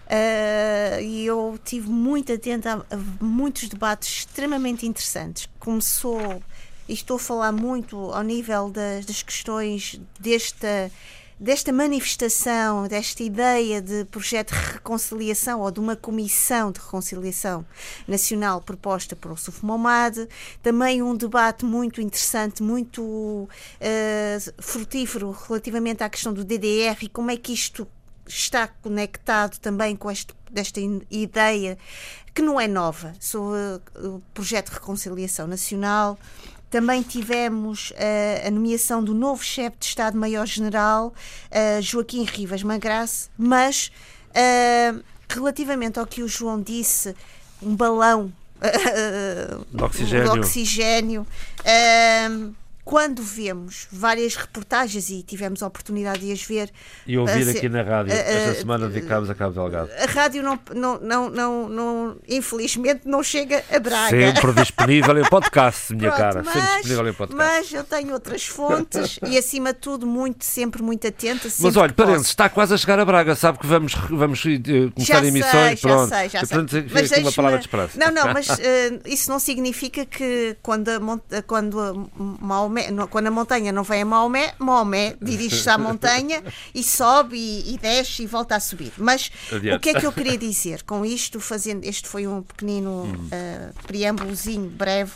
eh, e uh, eu tive muito atenta a, a, muitos debates extremamente interessantes. Começou, e estou a falar muito ao nível das, das questões desta desta manifestação, desta ideia de projeto de reconciliação ou de uma comissão de reconciliação nacional proposta por Ossuf Momad, também um debate muito interessante, muito uh, frutífero relativamente à questão do DDR e como é que isto está conectado também com este, esta ideia que não é nova, sobre o projeto de reconciliação nacional. Também tivemos uh, a nomeação do novo chefe de Estado-Maior-General, uh, Joaquim Rivas Magrace, mas uh, relativamente ao que o João disse, um balão <laughs> de oxigênio, de oxigênio quando vemos várias reportagens e tivemos a oportunidade de as ver e ouvir aqui na rádio uh, esta semana dedicámos a Cabo Delgado. a rádio não, não, não, não, não infelizmente não chega a Braga. Sempre <laughs> disponível em podcast minha Pronto, cara mas, sempre disponível em podcast. mas eu tenho outras fontes e acima de tudo muito sempre muito atenta mas olha parentes está quase a chegar a Braga sabe que vamos vamos uh, começar já emissões sei, pronto. já sei, já e, portanto, sei. Mas uma palavra de esperança. Não não mas uh, <laughs> isso não significa que quando a, quando a Maomé Maomé, quando a montanha não vem a Maomé, Maomé dirige-se à montanha e sobe e, e, desce e volta a subir. Mas Adiante. o que é que eu queria dizer com isto, fazendo, este foi um pequenino uh, preâmbulozinho breve,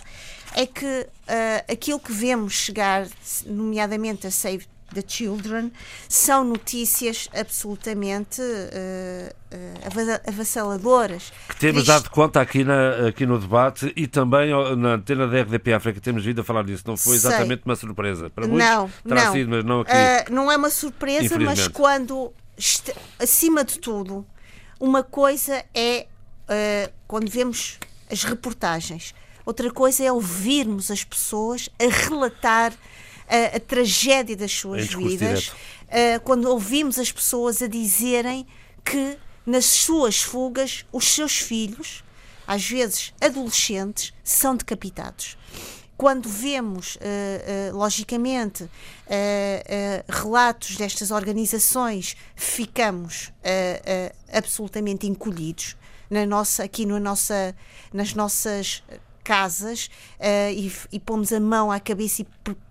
é que uh, aquilo que vemos chegar, nomeadamente a Save the Children, são notícias absolutamente uh, uh, avassaladoras. Que temos dado conta aqui, na, aqui no debate e também na antena da RDP África temos vindo a falar disso. Não foi exatamente Sei. uma surpresa. Para muitos não, terá não. sido, mas não aqui. Uh, não é uma surpresa, mas quando, acima de tudo, uma coisa é quando vemos as reportagens. Outra coisa é ouvirmos as pessoas a relatar a, a tragédia das suas vidas, uh, quando ouvimos as pessoas a dizerem que nas suas fugas os seus filhos, às vezes adolescentes, são decapitados. Quando vemos, uh, uh, logicamente, uh, relatos destas organizações, ficamos absolutamente encolhidos na nossa, aqui no nossa, nas nossas casas e, e pomos a mão à cabeça e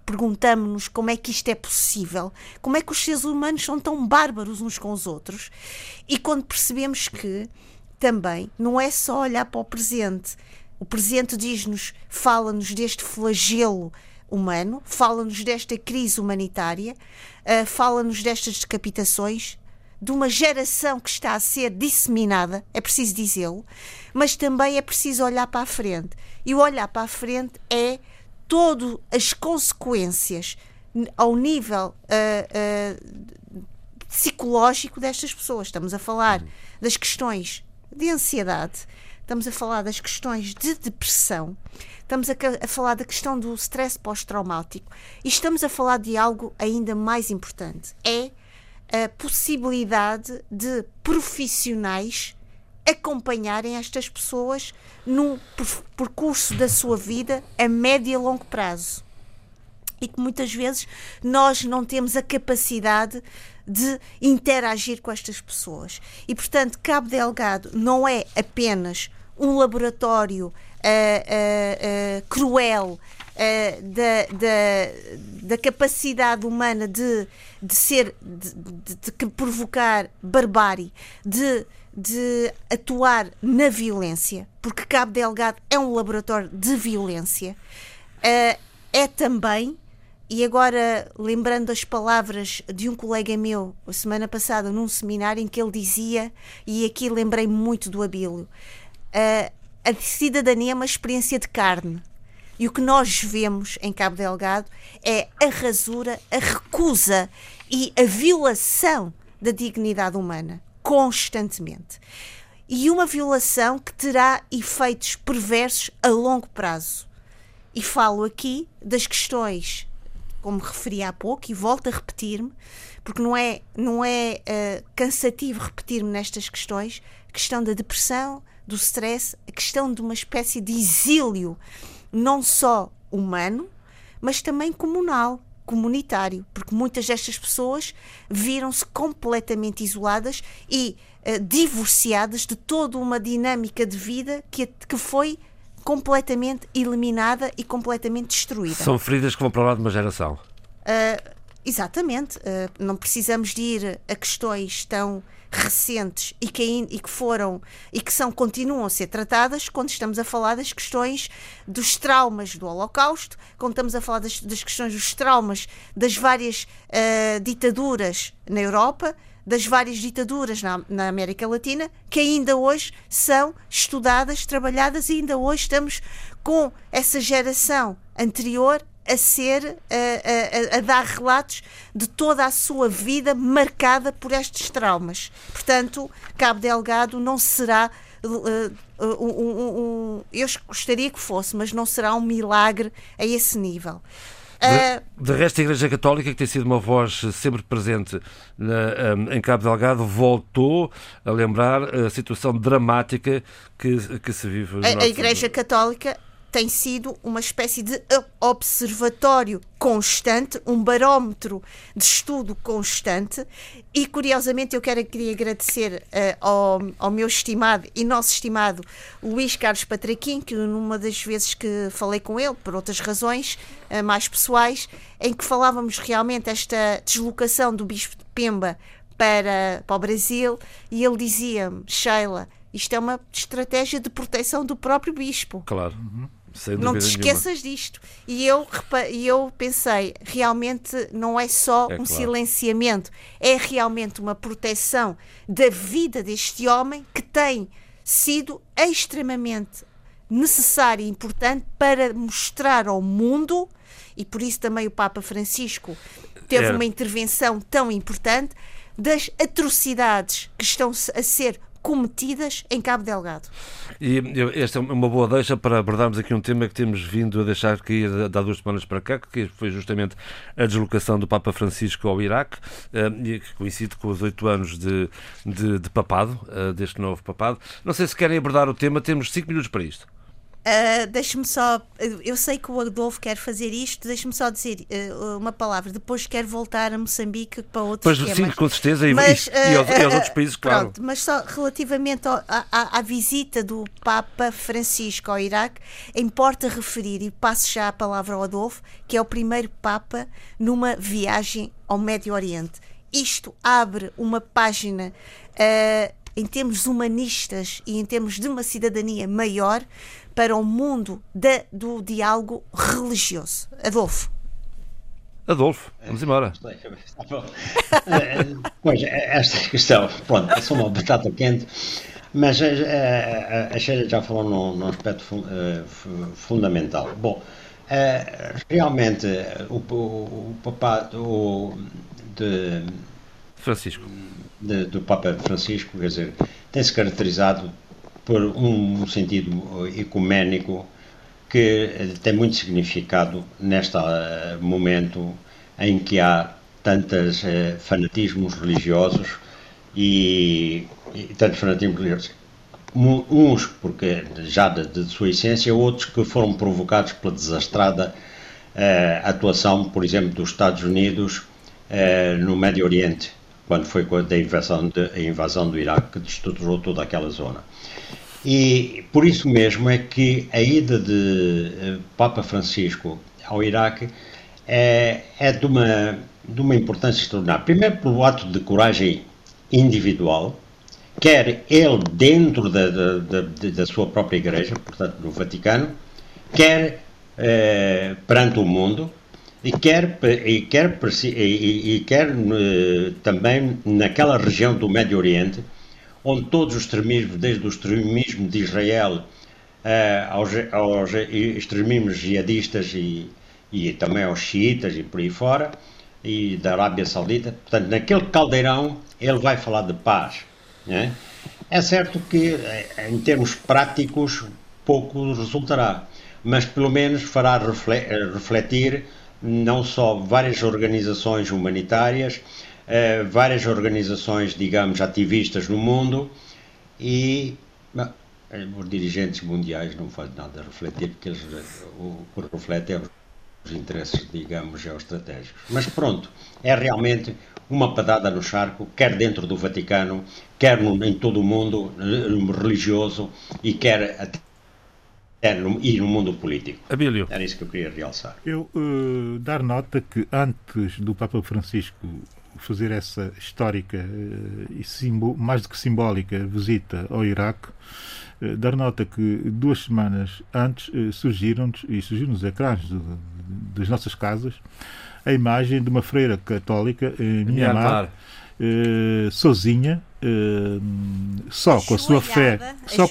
perguntamos-nos como é que isto é possível, como é que os seres humanos são tão bárbaros uns com os outros, e quando percebemos que também não é só olhar para o presente. O presente diz-nos, fala-nos deste flagelo humano, fala-nos desta crise humanitária, uh, fala-nos destas decapitações, de uma geração que está a ser disseminada, é preciso dizê-lo, mas também é preciso olhar para a frente. E o olhar para a frente é todas as consequências ao nível uh, uh, psicológico destas pessoas. Estamos a falar das questões de ansiedade, estamos a falar das questões de depressão, estamos a, a falar da questão do stress pós-traumático e estamos a falar de algo ainda mais importante: é a possibilidade de profissionais acompanharem estas pessoas no percurso da sua vida a médio e longo prazo. E que muitas vezes nós não temos a capacidade de interagir com estas pessoas. E, portanto, Cabo Delgado não é apenas um laboratório uh, uh, uh, cruel da, da, da, capacidade humana de, de ser, de, de, de provocar barbárie, de de atuar na violência, porque Cabo Delgado é um laboratório de violência, uh, é também, e agora lembrando as palavras de um colega meu, semana passada, num seminário, em que ele dizia, e aqui lembrei muito do Abílio, uh, a cidadania é uma experiência de carne. E o que nós vemos em Cabo Delgado é a rasura, a recusa e a violação da dignidade humana constantemente. E uma violação que terá efeitos perversos a longo prazo. E falo aqui das questões, como referi há pouco, e volto a repetir-me, porque não é, não é uh, cansativo repetir-me nestas questões, a questão da depressão, do stress, a questão de uma espécie de exílio, não só humano, mas também comunal comunitário, porque muitas destas pessoas viram-se completamente isoladas e uh, divorciadas de toda uma dinâmica de vida que, que foi completamente eliminada e completamente destruída. São feridas que vão para lá de uma geração. Uh, exatamente. Uh, não precisamos de ir a questões tão recentes e que, e que foram e que são continuam a ser tratadas quando estamos a falar das questões dos traumas do Holocausto, quando estamos a falar das, das questões dos traumas das várias uh, ditaduras na Europa, das várias ditaduras na, na, América Latina que ainda hoje são estudadas, trabalhadas e ainda hoje estamos com essa geração anterior a ser a, a, a, dar relatos de toda a sua vida marcada por estes traumas. Portanto, Cabo Delgado não será uh, um, um, um, eu gostaria que fosse, mas não será um milagre a esse nível. De, de, resto, a Igreja Católica, que tem sido uma voz sempre presente na, um, em Cabo Delgado, voltou a lembrar a situação dramática que, que se vive. A, a Igreja Católica tem sido uma espécie de observatório constante, um barómetro de estudo constante. E curiosamente, eu quero, queria agradecer uh, ao, ao, meu estimado e nosso estimado Luís Carlos Patraquim, que numa das vezes que falei com ele, por outras razões uh, mais pessoais, em que falávamos realmente esta deslocação do Bispo de Pemba para, para o Brasil, e ele dizia-me, Sheila, isto é uma estratégia de proteção do próprio Bispo. Claro. Uhum não te esqueças nenhuma. disto. E eu, e eu pensei, realmente não é só é um claro. silenciamento, é realmente uma proteção da vida deste homem que tem sido extremamente necessária e importante para mostrar ao mundo, e por isso também o Papa Francisco teve é. uma intervenção tão importante, das atrocidades que estão a ser cometidas em Cabo Delgado. E esta é uma boa deixa para abordarmos aqui um tema que temos vindo a deixar cair há duas semanas para cá, que foi justamente a deslocação do Papa Francisco ao Iraque, eh, que coincide com os oito anos de, de, de papado, eh, deste novo papado. Não sei se querem abordar o tema, temos cinco minutos para isto. Uh, deixe-me só, eu sei que o Adolfo quer fazer isto, deixe-me só dizer uh, uma palavra. Depois quero voltar a Moçambique para outros pois, Sim, com certeza, e, mas, e, e, aos, e, aos, outros países, claro. Pronto, mas só relativamente ao, à, à, visita do Papa Francisco ao Iraque, importa referir, e passo já a palavra ao Adolfo, que é o primeiro Papa numa viagem ao Médio Oriente. Isto abre uma página. Uh, em termos humanistas e em termos de uma cidadania maior, para o mundo de, do diálogo religioso. Adolfo. Adolfo, vamos embora. <laughs> pois, esta questão, pronto, é só uma batata quente, mas a, a, a Sheila já falou num, num aspecto uh, fundamental. Bom, uh, realmente, o, o, o papado de. Francisco. De, do Papa Francisco, quer dizer, tem-se caracterizado por um sentido ecuménico que tem muito significado neste eh, momento em que há tantos eh, fanatismos religiosos e, e tantos fanatismos religiosos. Uns porque já de, de, sua essência, outros que foram provocados pela desastrada eh, atuação, por exemplo, dos Estados Unidos eh, no Médio Oriente, quando foi a invasão, de, a invasão do Iraque que destruturou toda aquela zona. E por isso mesmo é que a ida de eh, Papa Francisco ao Iraque é, é de, uma, de uma importância extraordinária. Primeiro, pelo ato de coragem individual, quer ele dentro da, da, da, sua própria igreja, portanto no Vaticano, quer eh, perante o mundo, e quer, e quer, e, e quer eh, também naquela região do Médio Oriente, onde todos os extremismos, desde o extremismo de Israel uh, aos, aos extremismos jihadistas e, e também aos xiitas e por aí fora, e da Arábia Saudita. Portanto, naquele caldeirão ele vai falar de paz. Né? É certo que, eh, em termos práticos, pouco resultará, mas pelo menos fará refletir não só várias organizações humanitárias, eh, várias organizações, digamos, ativistas no mundo e bom, eh, os dirigentes mundiais não fazem nada a refletir, porque eles, o que reflete é os interesses, digamos, geoestratégicos. Mas pronto, é realmente uma padada no charco, quer dentro do Vaticano, quer no, em todo o mundo eh, religioso e quer até no, e no mundo político. Abílio. Era isso que eu queria realçar. Eu uh, dar nota que antes do Papa Francisco fazer essa histórica eh, e mais do que simbólica visita ao Iraque, eh, dar nota que duas semanas antes eh, surgiram e surgiram nos ecrãs das nossas casas a imagem de uma freira católica em Myanmar uh, sozinha, uh, só com a sua fé, só,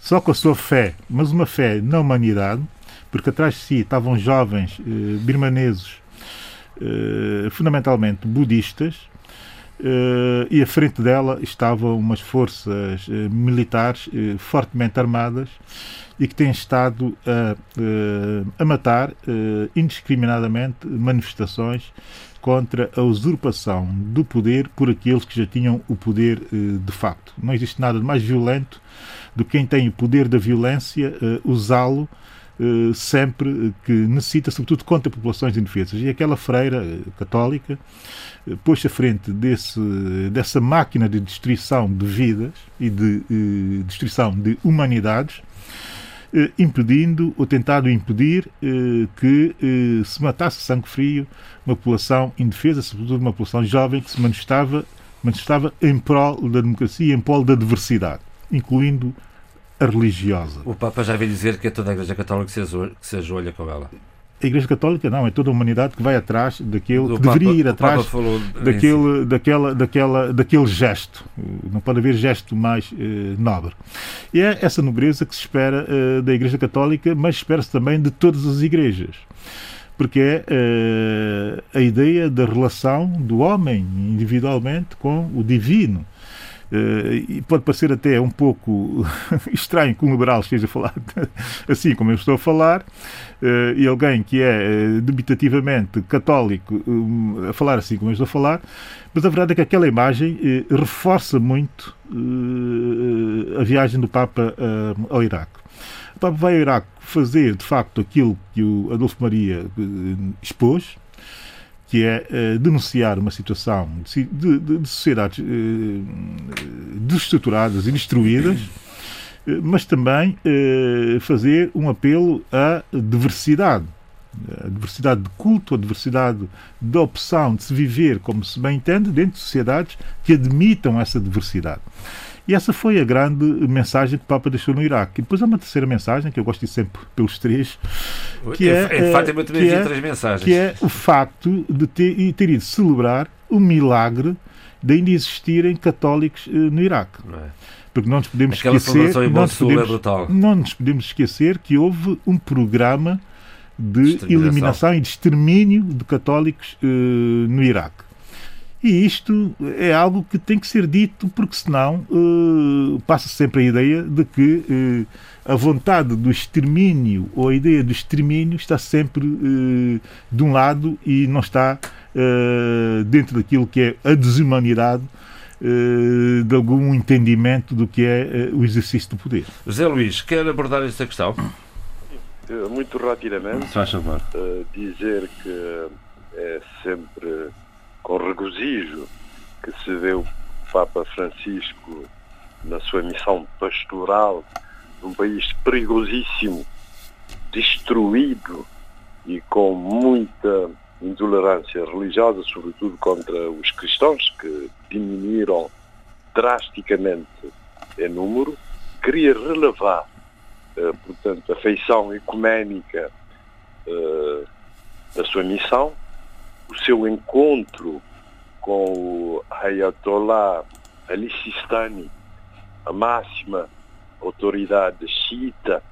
só com a sua fé, mas uma fé na humanidade, porque atrás de si estavam jovens uh, birmaneses, fundamentalmente budistas, e à frente dela estavam umas forças militares fortemente armadas e que têm estado a, a matar indiscriminadamente manifestações contra a usurpação do poder por aqueles que já tinham o poder eh, de facto. Não existe nada mais violento do que quem tem o poder da violência eh, usá-lo eh, sempre que necessita, sobretudo contra populações indefesas. E aquela freira católica pôs à frente desse, dessa máquina de destruição de vidas e de destruição de humanidades impedindo ou tentado impedir que se matasse sangue frio uma população indefesa, sobretudo uma população jovem que se manifestava, manifestava em prol da democracia, em prol da diversidade, incluindo a religiosa. O Papa já veio dizer que é toda a Igreja Católica se ajoelha com ela. A Igreja Católica não, é toda a humanidade que vai atrás daquele, que Papa, deveria ir atrás daquele, daquela, daquela, daquele gesto. Não pode haver gesto mais eh, nobre. E é essa nobreza que se espera eh, da Igreja Católica, mas espera-se também de todas as igrejas porque é uh, a ideia da relação do homem individualmente com o divino. Uh, e pode parecer até um pouco <laughs> estranho que um liberal esteja a falar <laughs> assim como eu estou a falar, e alguém que é debitativamente católico um, a falar assim como eu estou a falar, mas a verdade é que aquela imagem reforça muito a viagem do Papa ao Iraque. O Papa vai ao Iraque fazer, de facto, aquilo que o Adolfo Maria eh, expôs, que é denunciar uma situação de, de, de sociedades uh, desestruturadas e destruídas, mas também fazer um apelo à diversidade. A diversidade de culto, a diversidade de opção de se viver como se bem entende dentro de sociedades que admitam essa diversidade. E essa foi a grande mensagem que o Papa deixou no Iraque. E depois há uma terceira mensagem, que eu gosto de sempre pelos três, que é, é, é, também é, três mensagens. que é o facto de ter, ter ido celebrar o milagre de ainda existirem católicos uh, no Iraque. Não é? Porque não nos podemos Aquela esquecer. Não nos podemos, é não nos podemos esquecer que houve um programa de eliminação e de extermínio de católicos uh, no Iraque. E isto é algo que tem que ser dito, porque senão uh, passa sempre a ideia de que uh, a vontade do extermínio ou a ideia do extermínio está sempre uh, de um lado e não está dentro daquilo que é a desumanidade de algum entendimento do que é o exercício do poder. José Luís, quer abordar esta questão? Muito rapidamente. Faz favor. dizer que é sempre com regozijo que se vê o Papa Francisco na sua missão pastoral num país perigosíssimo, destruído e com muita intolerância religiosa, sobretudo contra os cristãos, que diminuíram drasticamente em número. Queria relevar, eh, portanto, a feição ecuménica eh, da sua missão, o seu encontro com o Ayatollah Ali Sistani, a máxima autoridade xiita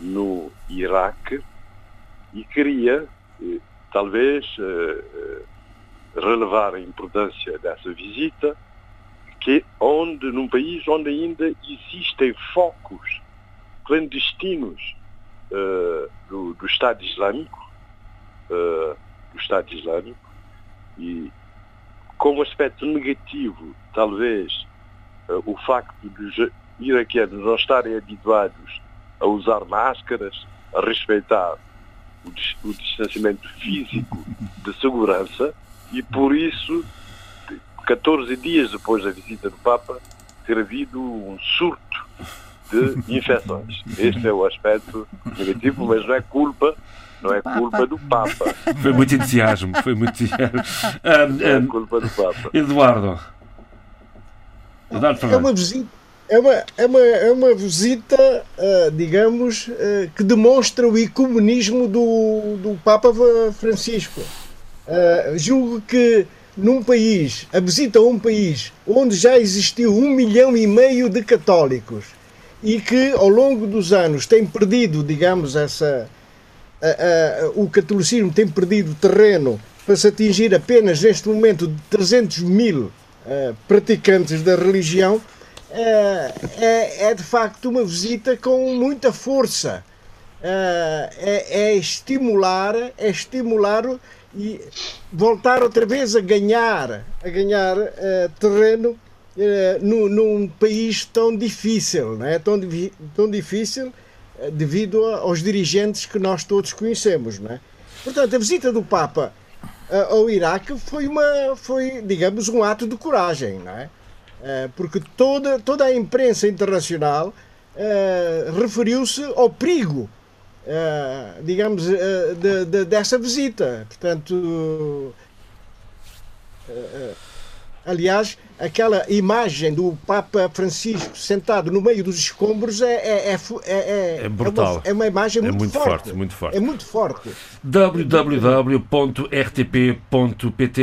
no Iraque, e queria, eh, talvez, eh, eh, relevar a importância dessa visita, que onde, num país onde ainda existem focos clandestinos do, do Estado Islâmico, do Estado Islâmico e como aspecto negativo, talvez, uh, o facto dos iraquianos não estarem habituados a usar máscaras, a respeitar o, o distanciamento físico de segurança e por isso, 14 dias depois da visita do Papa, ter havido um surto de <laughs> infecções. Este é o aspecto negativo, mas não é culpa não é culpa do Papa. Foi muito entusiasmo, foi muito entusiasmo. Um, é culpa do Papa. Eduardo. Eduardo é uma visita, é uma, é uma, é uma visita uh, digamos, uh, que demonstra o ecumenismo do, do Papa Francisco. Uh, julgo que num país, a visita a um país onde já existiu um milhão e meio de católicos e que ao longo dos anos tem perdido, digamos, essa, o catolicismo tem perdido terreno para se atingir apenas neste momento de 300 mil praticantes da religião, é, é, de facto uma visita com muita força. Uh, é, é, estimular, é estimular e voltar outra vez a ganhar, a ganhar terreno num, num, país tão difícil, não é? tão, tão difícil devido aos dirigentes que nós todos conhecemos. Não é? Portanto, a visita do Papa ao Iraque foi, uma, foi, digamos, um ato de coragem, não é? Eh, porque toda, toda a imprensa internacional eh, referiu-se ao perigo, eh, digamos, de, de, dessa visita. Portanto, aliás, aquela imagem do Papa Francisco sentado no meio dos escombros é, é, é, é, é brutal. É uma, imagem muito, muito forte. forte. Muito forte. É muito forte. www.rtp.pt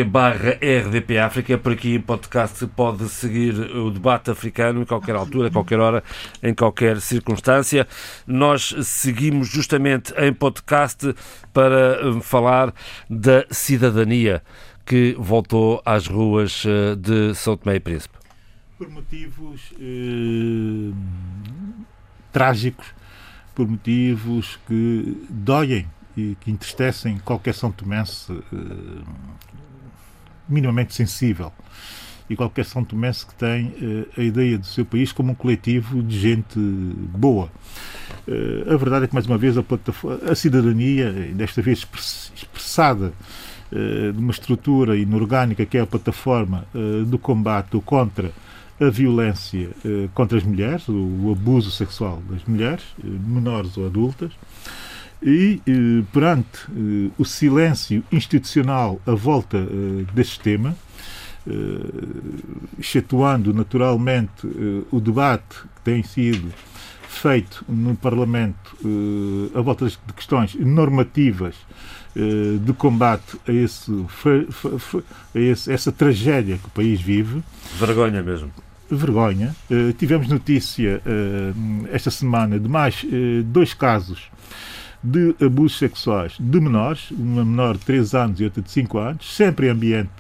barra RDP África. Por aqui em podcast pode seguir o debate africano em qualquer altura, a qualquer hora, em qualquer circunstância. Nós seguimos justamente em podcast para falar da cidadania que voltou às ruas eh, de São Tomé e Príncipe? Por motivos eh, trágicos, por motivos que doem e que entristecem qualquer São Tomense eh, minimamente sensível e qualquer São Tomense que tem eh, a ideia do seu país como um coletivo de gente boa. Eh, a verdade é que, mais uma vez, a, a cidadania, desta vez expressada de uma estrutura inorgânica que é a plataforma eh, do combate contra a violência eh, contra as mulheres, o abuso sexual das mulheres, menores ou adultas, e perante o silêncio institucional à volta deste tema, excetuando naturalmente o debate que tem sido feito no Parlamento à volta de questões normativas eh, de combate a, esse, a esse, essa tragédia que o país vive. Vergonha mesmo. Vergonha. Uh, tivemos notícia uh, esta semana de mais dois casos de abusos sexuais de menores, uma menor de 3 anos e outra de 5 anos, sempre em ambiente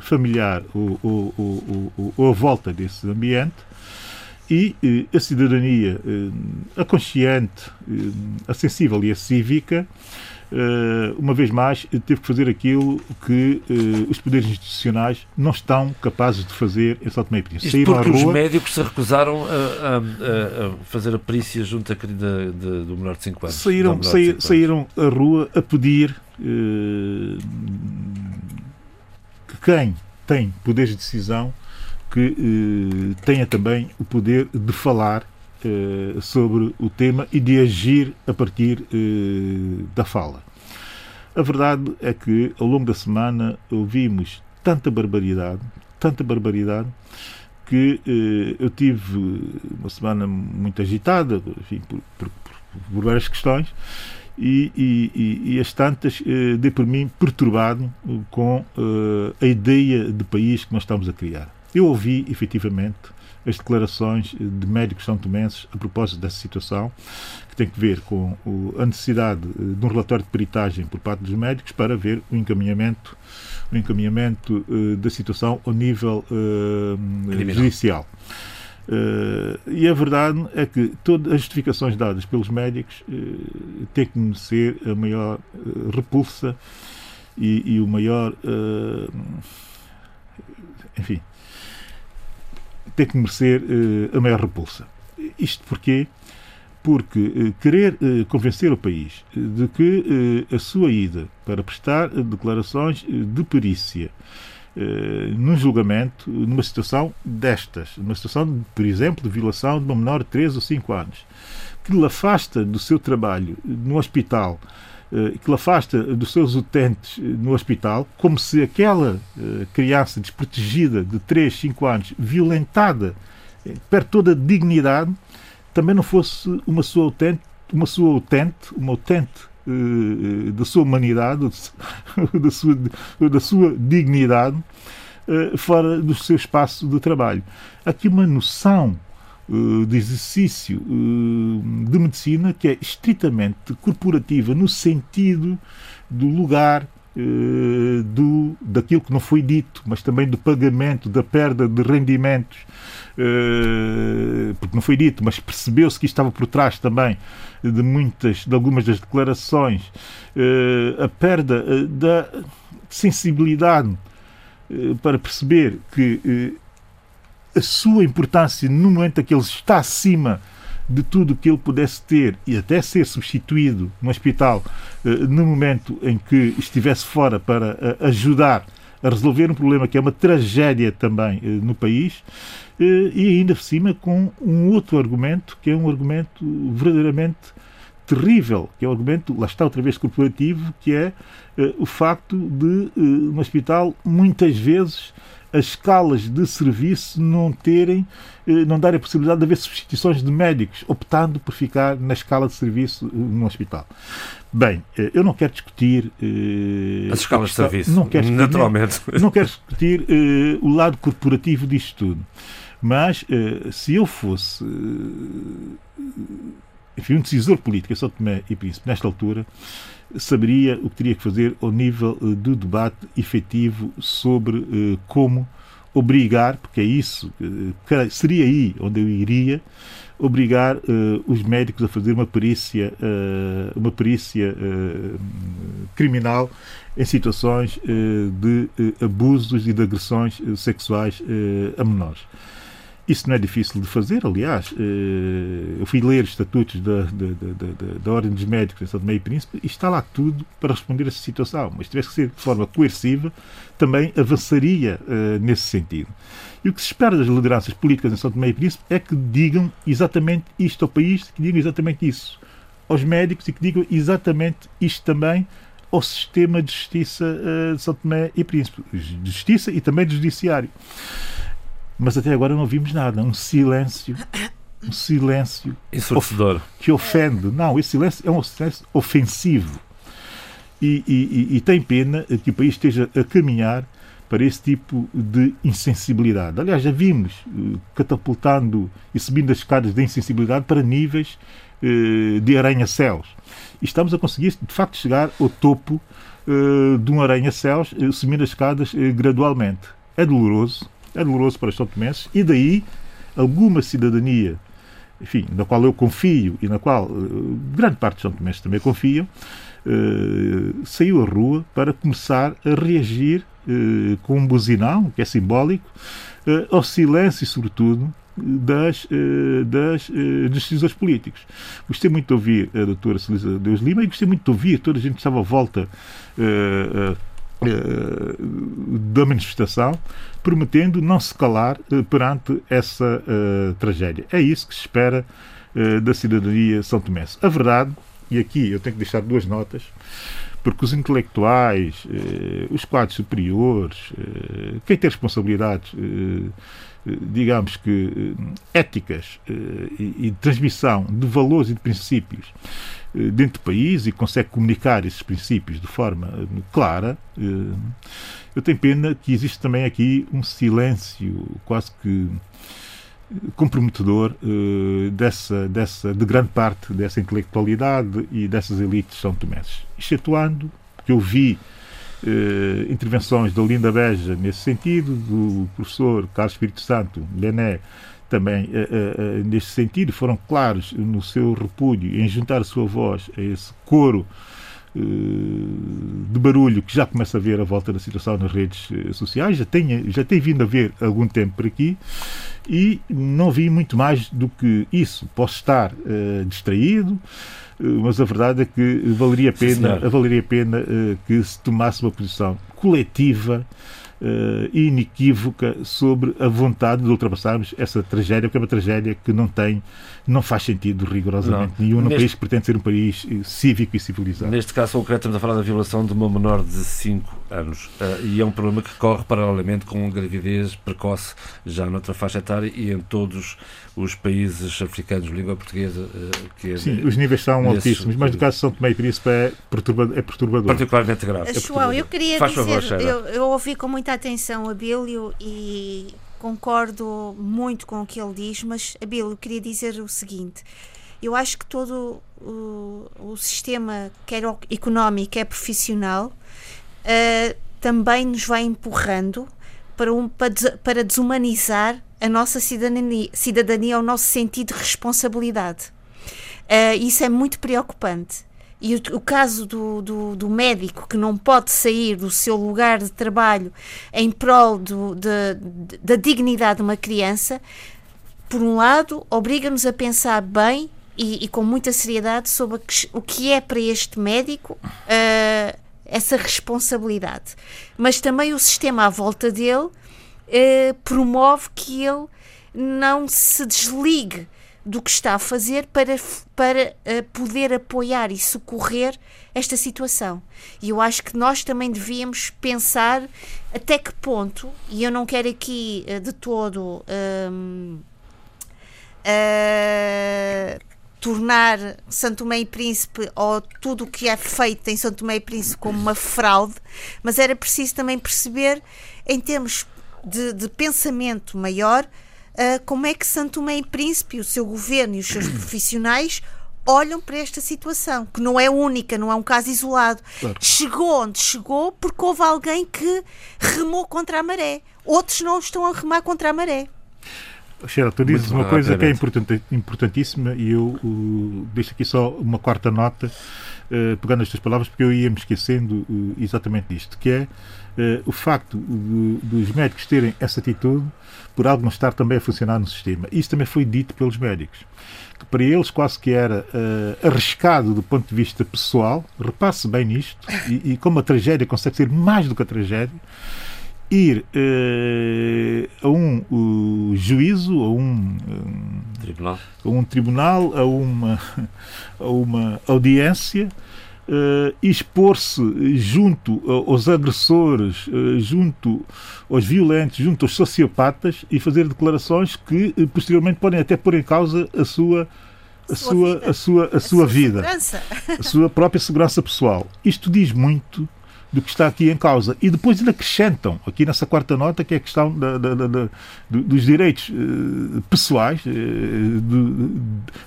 familiar ou, ou, ou, ou, à volta desse ambiente. E a cidadania, a consciente, a sensível e a cívica, eh, uma vez mais, teve que fazer aquilo que uh, os poderes institucionais não estão capazes de fazer em São Tomé e Príncipe. Isto porque rua, os médicos se recusaram a, a, a fazer a perícia junto à querida de, do menor de 5 anos. Saíram, saí, saíram à rua a pedir uh, que quem tem poderes de decisão que tenha também o poder de falar eh, sobre o tema e de agir a partir eh, da fala. A verdade é que ao longo da semana ouvimos tanta barbaridade, tanta barbaridade, que eh, eu tive uma semana muito agitada, enfim, por, por, por várias questões, e, e, e, as tantas eh, dei por mim perturbado com eh, a ideia de país que nós estamos a criar. Eu ouvi, efetivamente, as declarações de médicos são tomenses a propósito dessa situação, que tem que ver com a necessidade eh, de um relatório de peritagem por parte dos médicos para ver o encaminhamento, o encaminhamento uh, da situação ao nível uh, judicial. Uh, e a verdade é que todas as justificações dadas pelos médicos uh, têm que merecer a maior uh, repulsa e, e, o maior. enfim, tem que merecer uh, a maior repulsa. Isto porquê? Porque uh, querer uh, convencer o país de que a sua ida para prestar declarações de perícia num julgamento, numa situação destas, numa situação, por exemplo, de violação de uma menor de 3 ou 5 anos, que lhe afasta do seu trabalho no hospital eh, que lhe afasta dos seus utentes eh, no hospital, como se aquela eh, criança desprotegida de 3, 5 anos, violentada, perde toda a dignidade, também não fosse uma sua utente, uma sua utente, uma utente da sua humanidade, <laughs> da sua, da sua dignidade, fora do seu espaço de trabalho. Aqui uma noção de exercício de medicina que é estritamente corporativa, no sentido do lugar, do, daquilo que não foi dito, mas também do pagamento, da perda de rendimentos eh, porque não foi dito, mas percebeu-se que estava por trás também de muitas, de algumas das declarações, eh, a perda eh, da sensibilidade para perceber que a sua importância no momento em que ele está acima de tudo que ele pudesse ter e até ser substituído no hospital no momento em que estivesse fora para ajudar a resolver um problema que é uma tragédia também no país eh, e ainda por cima com um outro argumento que é um argumento verdadeiramente terrível, que é o argumento, lá está outra vez corporativo, que é o facto de no hospital muitas vezes as escalas de serviço não terem, uh, não darem a possibilidade de haver substituições de médicos, optando por ficar na escala de serviço no hospital. Bem, eu não quero discutir as escalas de serviço, não quero discutir, naturalmente. Não, não quero discutir o lado corporativo disto tudo. Mas se eu fosse enfim, um decisor político em São Tomé e Príncipe, nesta altura, saberia o que teria que fazer ao nível uh, do debate efetivo sobre como obrigar, porque é isso, seria aí onde eu iria, obrigar uh, os médicos a fazer uma perícia, uh, uma perícia uh, criminal em situações de abusos e de agressões sexuais a menores. Isso não é difícil de fazer, aliás. Eh, eu fui ler os estatutos da, da, da, da Ordem dos Médicos em São e Príncipe e está lá tudo para responder a essa situação. Mas se tivesse que ser de forma coerciva, também avançaria uh, nesse sentido. E o que se espera das lideranças políticas em São Tomé e Príncipe é que digam exatamente isto ao país, que digam exatamente isso aos médicos e que digam exatamente isto também ao sistema de justiça uh, de São Tomé e Príncipe. De justiça e também de judiciário mas até agora não vimos nada. Um silêncio. Um silêncio Ensurdecedor. que ofende. Não, esse silêncio é um silêncio ofensivo. E, e, e, tem pena que o país esteja a caminhar para esse tipo de insensibilidade. Aliás, já vimos uh, catapultando e subindo as escadas da insensibilidade para níveis uh, de arranha-céus. E estamos a conseguir, de facto, chegar ao topo uh, de um arranha-céus, subindo as escadas gradualmente. É doloroso, é doloroso para os santomenses e daí alguma cidadania, enfim, na qual eu confio e na qual uh, grande parte dos santomenses também confiam, uh, saiu à rua para começar a reagir uh, com um buzinão, que é simbólico, ao silêncio sobretudo, das, das, dos decisores políticos. Gostei muito de ouvir a doutora Celisa Deus Lima e gostei muito de ouvir toda a gente que estava à volta eh, da manifestação, prometendo não se calar eh, perante essa uh, tragédia. É isso que se espera uh, da cidadania são tomense. A verdade, e aqui eu tenho que deixar duas notas, porque os intelectuais, uh, os quadros superiores, quem tem responsabilidades, digamos que éticas e, de transmissão de valores e de princípios eh, dentro do país e consegue comunicar esses princípios de forma eh, clara. Eh, eu tenho pena que existe também aqui um silêncio quase que comprometedor dessa, dessa, de grande parte dessa intelectualidade e dessas elites são tomenses. Excetuando que eu vi intervenções da Linda Beja nesse sentido, do professor Carlos Espírito Santo, Bené, também uh, uh, neste sentido, foram claros no seu repúdio em juntar a sua voz a esse coro de barulho que já começa a ver a volta da situação nas redes sociais, já tem, já tem vindo a ver algum tempo por aqui e não vi muito mais do que isso. Posso estar uh, distraído, mas a verdade é que valeria a pena, Sim, valeria a pena uh, que se tomasse uma posição coletiva uh, inequívoca sobre a vontade de ultrapassarmos essa tragédia, porque é uma tragédia que não tem não faz sentido rigorosamente não. nenhum num Neste... país que pretende ser um país eh, cívico e civilizado. Neste caso concreto estamos a falar da violação de uma menor de 5 anos uh, e é um problema que corre paralelamente com gravidez precoce já noutra faixa etária e em todos os países africanos de língua portuguesa. Uh, que é Sim, os níveis são altíssimos, mas no caso de São Tomé e Príncipe é perturbador. É perturbador. Particularmente grave. É João, eu queria Faz dizer, favor, eu, eu ouvi com muita atenção a Bílio e concordo muito com o que ele diz, mas, Abel, eu queria dizer o seguinte: eu acho que todo o, o sistema, quer económico, quer profissional, uh, também nos vai empurrando para, um, para, para desumanizar a nossa cidadania, cidadania, o nosso sentido de responsabilidade. Uh, isso é muito preocupante. E o, o caso do, do, do, médico que não pode sair do seu lugar de trabalho em prol do, de, de, da dignidade de uma criança, por um lado, obriga-nos a pensar bem e, e, com muita seriedade sobre o que é para este médico uh, essa responsabilidade. Mas também o sistema à volta dele uh, promove que ele não se desligue do que está a fazer para, para uh, poder apoiar e socorrer esta situação. E eu acho que nós também devíamos pensar até que ponto, e eu não quero aqui uh, de todo um, uh, tornar Santo Tomé e Príncipe ou tudo o que é feito em Santo Tomé e Príncipe como uma fraude, mas era preciso também perceber, em termos de, de pensamento maior, uh, como é que Santo Tomé e Príncipe, o seu governo e os seus <coughs> profissionais olham para esta situação, que não é única, não é um caso isolado. Claro. Chegou onde chegou porque houve alguém que remou contra a maré. Outros não estão a remar contra a maré. Sheila, tu dizes uma coisa que é importante, importantíssima e eu uh, deixo aqui só uma quarta nota, uh, pegando as tuas palavras, porque eu ia me esquecendo uh, exatamente disto, que é uh, o facto de, dos médicos terem essa atitude por algo não estar também a funcionar no sistema. Isso também foi dito pelos médicos. Que para eles quase que era uh, arriscado do ponto de vista pessoal, repasse bem nisto, e, e como a tragédia consegue ser mais do que a tragédia, ir uh, a um uh, juízo, a um, um, tribunal, a um tribunal, a uma, <laughs> a uma audiência uh, expor-se junto aos agressores, uh, junto aos violentos, junto aos sociopatas e fazer declarações que uh, posteriormente podem até pôr em causa a sua a sua, a sua, a sua, a sua vida, a sua própria segurança pessoal. Isto diz muito do que está aqui em causa. E depois ainda acrescentam, aqui nessa quarta nota, que é a questão da, da, da, dos direitos uh, pessoais uh,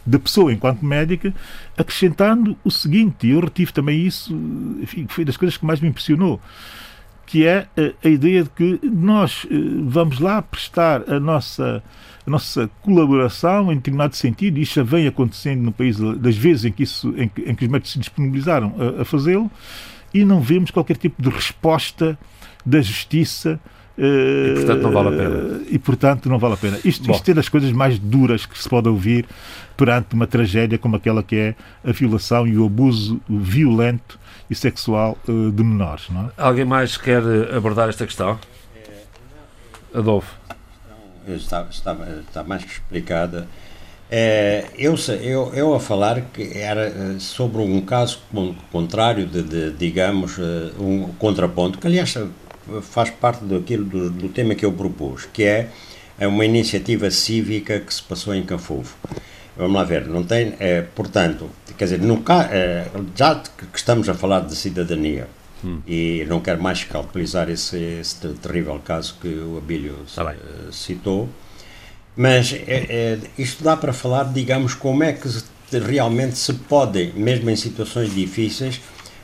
da pessoa enquanto médica, acrescentando o seguinte, e eu retive também isso, enfim, foi das coisas que mais me impressionou, que é a, ideia de que nós uh, vamos lá prestar a nossa a nossa colaboração em determinado sentido, e isso já vem acontecendo no país das vezes em que, isso, em que, em que os médicos se disponibilizaram a, a fazê-lo, e não vemos qualquer tipo de resposta da justiça. E portanto não vale a pena. E portanto não vale a pena. Isto, isto é das coisas mais duras que se pode ouvir perante uma tragédia como aquela que é a violação e o abuso violento e sexual uh, de menores. Não é? Alguém mais quer abordar esta questão? Adolfo. Está, está, está mais que explicada. É, eu, eu, eu a falar que era eh, sobre um caso contrário de, de digamos, eh, um contraponto, que aliás faz parte daquilo do, do, tema que eu propus, que é, é uma iniciativa cívica que se passou em Cafufo. Vamos lá ver, não tem, é, portanto, quer dizer, no, é, já que estamos a falar de cidadania, hum. e não quero mais calculizar esse, esse terrível caso que o Abílio tá citou, mas é, é, isto dá para falar, digamos, como é que realmente se pode, mesmo em situações difíceis,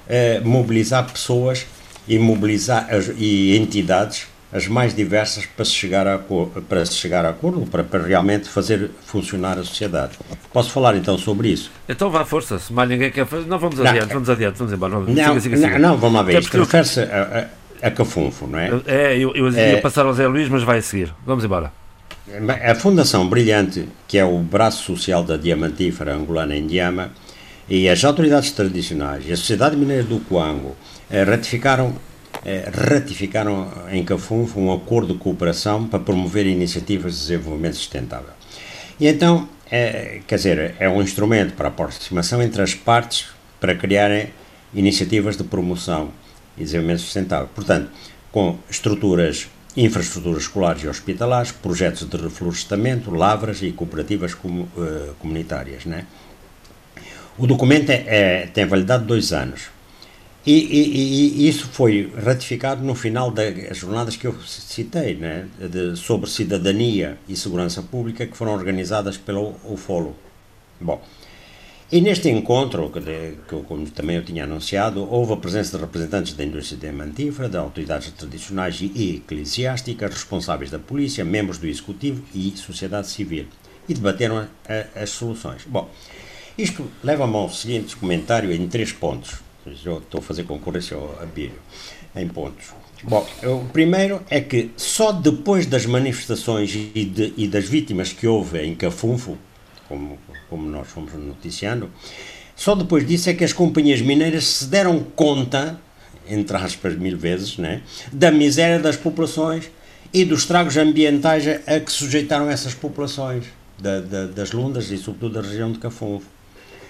é, mobilizar pessoas e mobilizar as, e entidades as mais diversas para se chegar a, para se chegar a acordo, para, para realmente fazer funcionar a sociedade. Posso falar então sobre isso? Então vá força, se mais ninguém quer fazer. Não, vamos adiante, não, vamos adiante, vamos embora. Não, não, siga, siga, não, não vamos lá ver. Isto refere-se a, a, a Cafunfo, não é? É, eu, eu ia é, passar ao Zé Luís, mas vai a seguir. Vamos embora. A Fundação Brilhante, que é o braço social da diamantífera angolana em Diama, e as autoridades tradicionais e a Sociedade Mineira do Coango eh, ratificaram, eh, ratificaram em Cafunfo um acordo de cooperação para promover iniciativas de desenvolvimento sustentável. E então é, quer dizer, é um instrumento para a aproximação entre as partes para criarem iniciativas de promoção e desenvolvimento sustentável. Portanto, com estruturas, infraestruturas escolares e hospitalares, projetos de reflorestamento, lavras e cooperativas uh, comunitárias. Né? O documento é, é, tem validade de dois anos. E, e, e, isso foi ratificado no final das jornadas que eu citei, né, de, sobre cidadania e segurança pública, que foram organizadas pelo UFOLO. Bom, e neste encontro, que, que como também eu tinha anunciado, houve a presença de representantes da indústria diamantífera, de autoridades tradicionais e eclesiásticas, responsáveis da polícia, membros do executivo e sociedade civil, e debateram a, a, as soluções. Bom, isto leva-me ao seguinte comentário em três pontos já estou a fazer concorrência ao Abílio, em pontos. Bom, o primeiro é que só depois das manifestações e, de, e das vítimas que houve em Cafunfo, como, como nós fomos noticiando, só depois disso é que as companhias mineiras se deram conta, entre aspas mil vezes, né, da miséria das populações e dos estragos ambientais a que sujeitaram essas populações, da, da, das lundas e sobretudo da região de Cafunfo.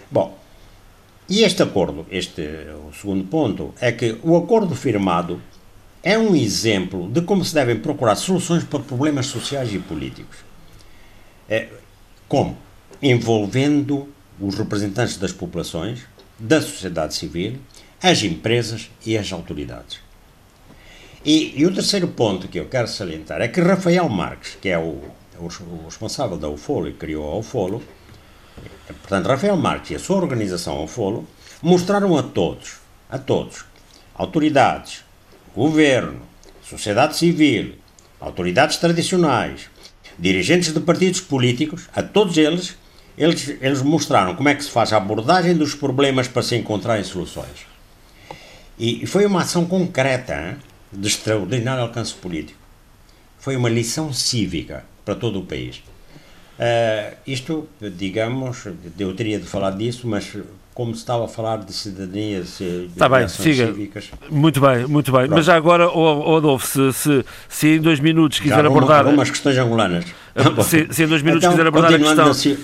Bom, e este acordo, este o segundo ponto, é que o acordo firmado é um exemplo de como se devem procurar soluções para problemas sociais e políticos. É, como? Envolvendo os representantes das populações, da sociedade civil, as empresas e as autoridades. E, e, o terceiro ponto que eu quero salientar é que Rafael Marques, que é o, o, responsável da UFOLO e criou a UFOLO, Portanto, Rafael Marques e a sua organização ao Folo mostraram a todos, a todos, autoridades, governo, sociedade civil, autoridades tradicionais, dirigentes de partidos políticos, a todos eles, eles, eles mostraram como é que se faz a abordagem dos problemas para se encontrarem soluções. E foi uma ação concreta, hein, de extraordinário alcance político. Foi uma lição cívica para todo o país. Uh, isto, digamos, eu teria de falar disso, mas como se estava a falar de cidadanias e tá bem, siga. cívicas. Muito bem, muito bem. Pronto. Mas já agora, Adolfo, se, se, se em dois minutos quiser já abordar. Algumas questões angolanas. <laughs> Se, se, em dois minutos então, quiser abordar a questão. Assim,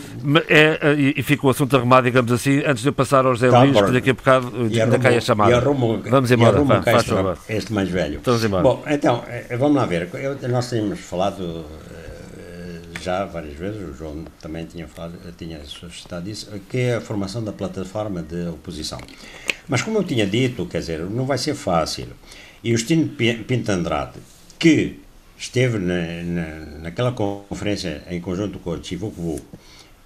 é, é, e, e fica o assunto arrumado, digamos assim, antes de eu passar ao José tá, Luís, que daqui a bocado ainda cai a chamada. Arrumo, vamos embora, vá, faz favor. Este mais velho. Vamos embora. Bom, então, eh, vamos lá ver. Eu, nós tínhamos falado já várias vezes, o João também tinha, falado, tinha suscitado isso, que é a formação da plataforma de oposição. Mas como eu tinha dito, quer dizer, não vai ser fácil. E o Justino Pinto Andrade, que esteve na, na, naquela conferência em conjunto com o Chivuco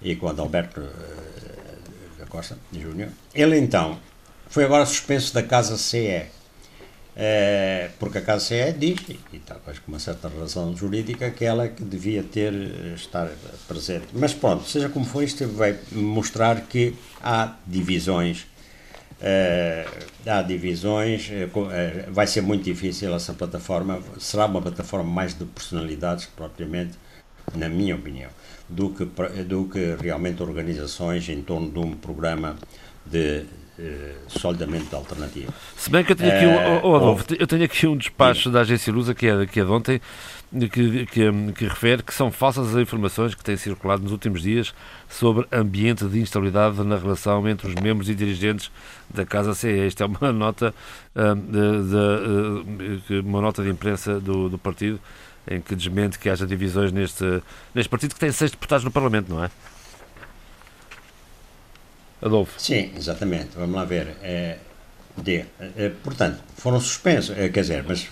e com o Adalberto uh, da Costa Júnior, ele então foi agora suspenso da Casa CE é, porque a KCE diz, e talvez com uma certa razão jurídica, que ela é que devia ter, eh, estar presente. Mas pronto, seja como for, isto vai mostrar que há divisões, é, há divisões, é, vai ser muito difícil essa plataforma, será uma plataforma mais de personalidades, propriamente, na minha opinião, do que, do que realmente organizações em torno de um programa de eh, solidamente alternativa. Se bem que eu tenho aqui, um, oh, Adolfo, eu tenho aqui um despacho da agência Lusa, que é, que é de ontem, que, que, que, refere que são falsas as informações que têm circulado nos últimos dias sobre ambiente de instabilidade na relação entre os membros e dirigentes da Casa CE. Isto é uma <laughs> nota, uh, de, de, uh, uma nota de imprensa do, do partido em que desmente que haja divisões neste, neste partido que tem seis deputados no Parlamento, não é? Adolfo. Sim, exatamente. Vamos lá ver. É, de, é, portanto, foram suspensos, é, quer dizer, mas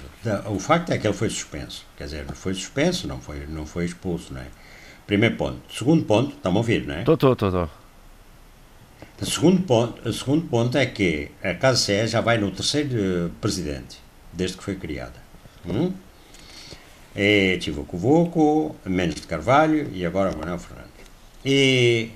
o facto é que ele foi suspenso. Quer dizer, não foi suspenso, não foi, não foi expulso, não é? Primeiro ponto. Segundo ponto, estão a ouvir, não é? Estou, estou, estou. O segundo ponto, o segundo ponto é que a Casa CE já vai no terceiro presidente, desde que foi criada. Hum? É Tivoco Voco, Mendes de Carvalho e agora Manuel Fernandes. E.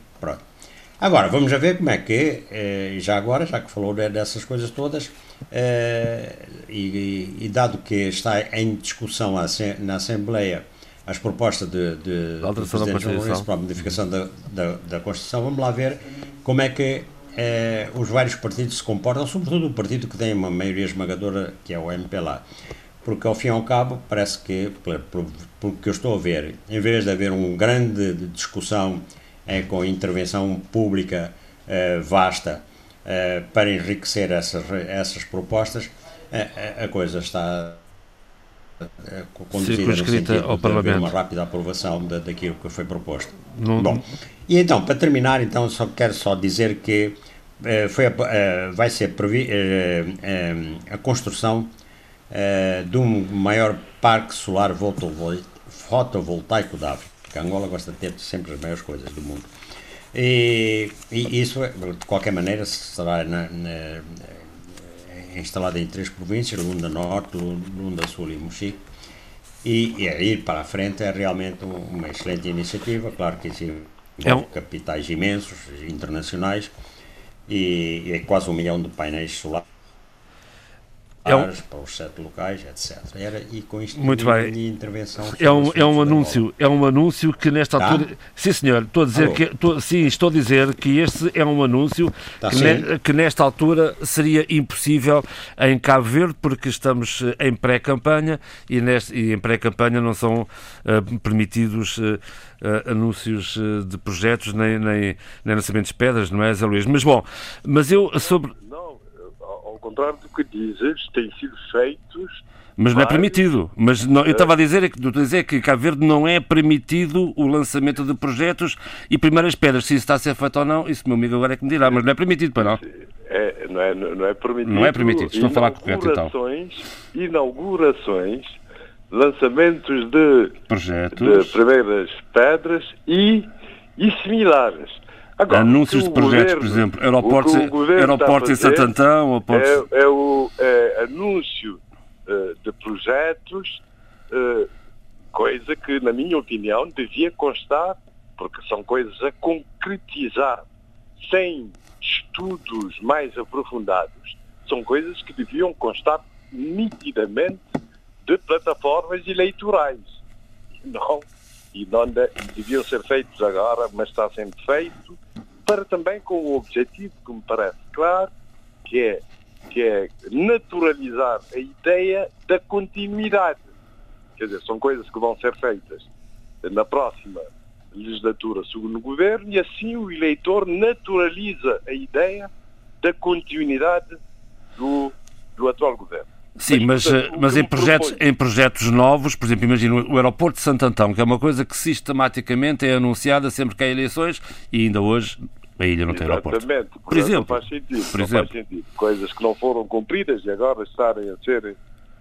Agora, vamos a ver como é que, eh, já agora, já que falou dessas coisas todas, eh, e, e, dado que está em discussão na Assembleia as propostas de, de, alteração de Presidente para a modificação da, da, da, Constituição, vamos lá ver como é que eh, os vários partidos se comportam, sobretudo o partido que tem uma maioria esmagadora, que é o MPLA. Porque, ao fim e ao cabo, parece que, pelo que eu estou a ver, em vez de haver uma grande discussão é, com intervenção pública vasta para enriquecer essas, essas propostas, a, a coisa está conduzida no sentido ao de Parlamento. uma rápida aprovação daquilo que foi proposto. Não... Bom, e então, para terminar, então, só quero só dizer que eh, foi, eh, vai ser previ, eh, a construção de um maior parque solar fotovoltaico da África. Angola gosta de ter sempre as maiores coisas do mundo. E, e isso, de qualquer maneira, será na, na, instalado em três províncias, Lunda Norte, Lunda Sul e Mochique, e, e a ir para a frente é realmente uma excelente iniciativa, claro que existem é um... capitais imensos, internacionais, e, e é quase um milhão de painéis solares é um... para os sete locais, etc. Era, e com isto Muito bem. intervenção. É um, é um anúncio, é um anúncio que nesta tá? altura. Sim, senhor, estou a dizer Alô. que estou, sim, estou a dizer que este é um anúncio tá que, ne, que, nesta altura seria impossível em Cabo Verde, porque estamos eh, em pré-campanha e, neste, e em pré-campanha não são uh, permitidos. Uh, Uh, anúncios de projetos nem, nem, nem lançamentos de pedras, não é, Zé Luís? Mas bom, mas eu sobre contrário do que dizes, têm sido feitos. Mas não é permitido. Mas não, eu estava a dizer, que, a dizer que Cabo Verde não é permitido o lançamento de projetos e primeiras pedras. Se isso está a ser feito ou não, isso meu amigo agora é que me dirá, mas não é permitido para não. É, não, é, não é permitido. Não é permitido. Estou a falar correto então. Inaugurações, lançamentos de, projetos. de primeiras pedras e, e similares. Agora, Anúncios de projetos, governo, por exemplo, aeroportos, aeroportos em Santo Antão. É, é, o é, anúncio uh, de projetos, uh, coisa que, na minha opinião, devia constar, porque são coisas a concretizar, sem estudos mais aprofundados. São coisas que deviam constar nitidamente de plataformas eleitorais. Não, e não deviam ser feitos agora, mas está sendo feito para também com o objetivo que me parece claro, que é, que é naturalizar a ideia da continuidade. Quer dizer, são coisas que vão ser feitas na próxima legislatura segundo o governo e assim o eleitor naturaliza a ideia da continuidade do, do atual governo. Sim, mas, mas, em, projetos, em projetos novos, por exemplo, imagino o aeroporto de Santo Antão, que é uma coisa que sistematicamente é anunciada sempre que há eleições e ainda hoje a ilha não tem aeroporto. Exatamente. Por exemplo. Faz sentido, por exemplo. Faz sentido. Coisas que não foram cumpridas e agora estarem a ser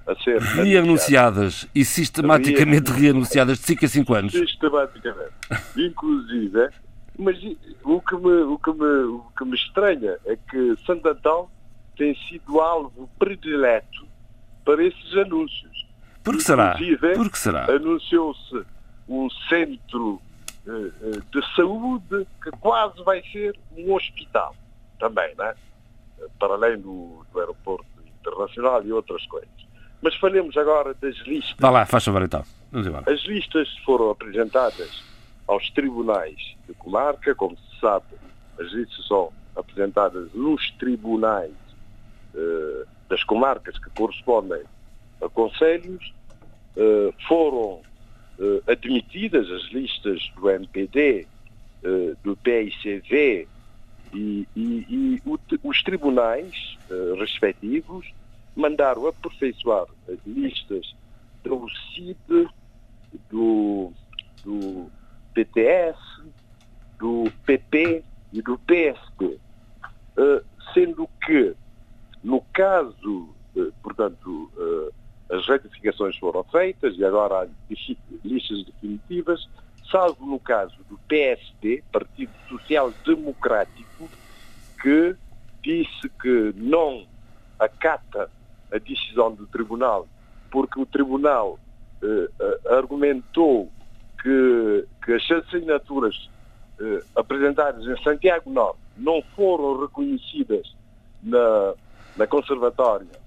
a ser <laughs> reanunciadas e sistematicamente reanunciadas de 5 a 5 anos. Sistematicamente. Inclusive, mas o que, me, o, que me, o que me estranha é que Santo Antão tem sido alvo predileto para esses anúncios. Por que será? Por que será? Anunciou-se um centro de saúde que quase vai ser um hospital também, né? para além do, do aeroporto internacional e outras coisas. Mas falemos agora das listas. Vá lá, faz favor então. As listas foram apresentadas aos tribunais de comarca, como se sabe, as listas são apresentadas nos tribunais eh, das comarcas que correspondem a conselhos, eh, foram admitidas as listas do MPD, eh, do PICV e, e, e os tribunais uh, respectivos mandaram aperfeiçoar as listas do CID, do, do PTS, do PP e do PSD. sendo que, no caso, portanto, as retificações foram feitas e agora há listas definitivas, salvo no caso do PSD, Partido Social Democrático, que disse que não acata a decisão do Tribunal, porque o Tribunal eh, argumentou que, que, as assinaturas eh, apresentadas em Santiago Norte não foram reconhecidas na, na Conservatória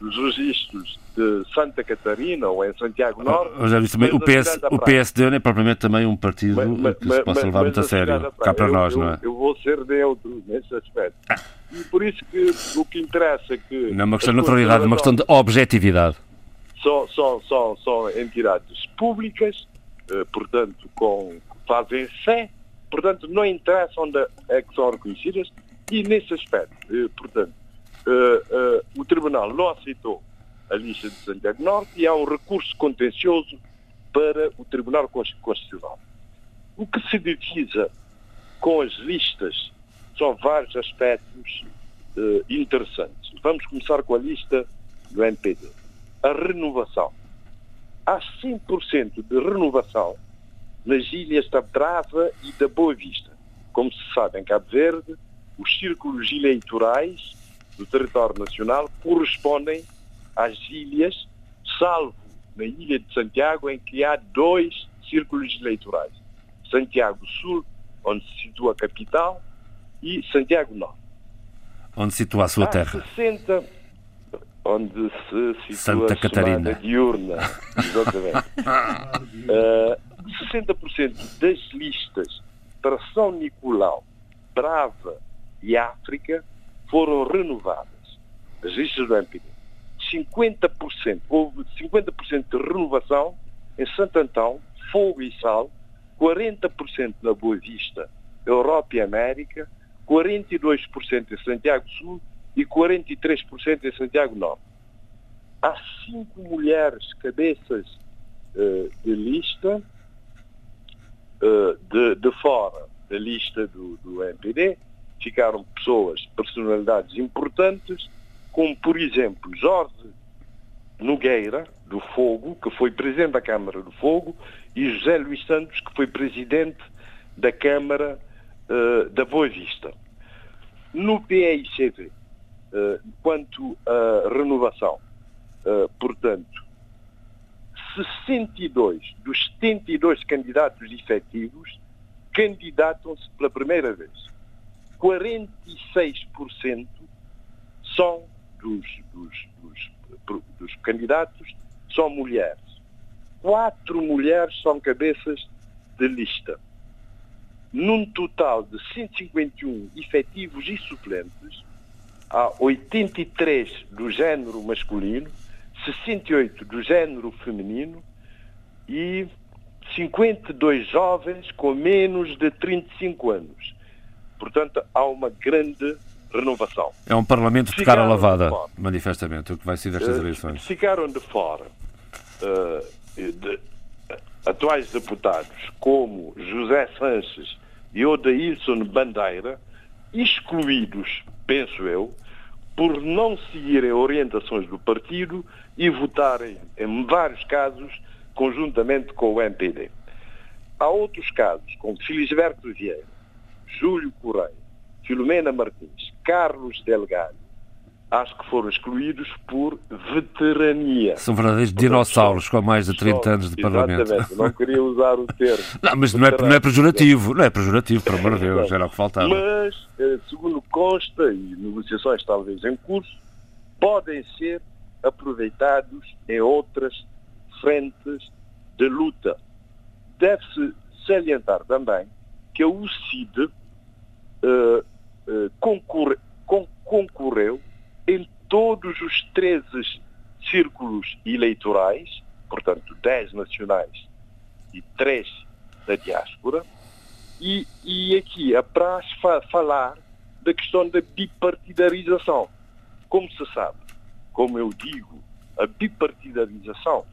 dos registros de Santa Catarina ou em Santiago Norte. já disse também, o, PS, o PSD não é propriamente também um partido mas, que mas, se possa levar muito a sério, cá para eu, nós, eu, não é? Eu vou ser neutro nesse aspecto. E por isso que o que interessa é que. Não é uma questão de neutralidade, é uma questão de objetividade. São, são, são, são entidades públicas, eh, portanto, com, fazem fé portanto, não interessa onde é que são reconhecidas e nesse aspecto, eh, portanto, eh, o Tribunal não aceitou a lista de Santiago Norte e há um recurso contencioso para o Tribunal Constitucional. O que se divisa com as listas são vários aspectos uh, interessantes. Vamos começar com a lista do NPD. A renovação. Há 100% de renovação nas ilhas da Brava e da Boa Vista. Como se sabe, em Cabo Verde, os círculos eleitorais do território nacional correspondem às ilhas, salvo na ilha de Santiago, em que há dois círculos eleitorais. Santiago Sul, onde se situa a capital, e Santiago Norte. Onde se situa a sua há terra? 60, onde se situa Santa a Catarina. diurna. <laughs> Exatamente. uh, 60% das listas para São Nicolau, Brava e África foram renovadas. As listas do MPD. 50%, houve 50% de renovação em Santo Antão, Fogo e Sal, 40% na Boa Vista, Europa e América, 42% em Santiago Sul e 43% em Santiago Norte. Há cinco mulheres cabeças uh, de lista uh, de, de, fora da lista do, do MPD. Ficaram pessoas, personalidades importantes, como por exemplo Jorge Nogueira, do Fogo, que foi presidente da Câmara do Fogo, e José Luís Santos, que foi presidente da Câmara uh, da Boa Vista. No PICV, uh, quanto à renovação, uh, portanto, 62 dos 72 candidatos efetivos candidatam-se pela primeira vez. 46% são dos, dos, dos, dos candidatos são mulheres. Quatro mulheres são cabeças de lista. Num total de 151 efetivos e suplentes, há 83 do género masculino, 68 do género feminino e 52 jovens com menos de 35 anos. Portanto, há uma grande renovação. É um Parlamento de cara lavada, de manifestamente, o que vai ser destas uh, eleições. Ficaram de fora uh, de, uh, atuais deputados como José Sanches e Odaílson Bandeira, excluídos, penso eu, por não seguirem orientações do partido e votarem, em vários casos, conjuntamente com o MPD. Há outros casos, como Felisberto Vieira, Júlio Correia, Filomena Martins, Carlos Delgado, acho que foram excluídos por veterania. São verdadeiros Portanto, dinossauros com mais de 30 só, anos de Parlamento. Exatamente, não queria usar o termo. <laughs> Não, mas não é, não é pejorativo, não é pejorativo, por amor de Deus, era o que faltava. Mas, eh, segundo consta, e negociações talvez em curso, podem ser aproveitados em outras frentes de luta. Deve-se salientar também que a UCID uh, concorre, con concorreu em todos os 13 círculos eleitorais, portanto 10 nacionais e 3 da diáspora, e, e aqui apraz fa falar da questão da bipartidarização. Como se sabe, como eu digo, a bipartidarização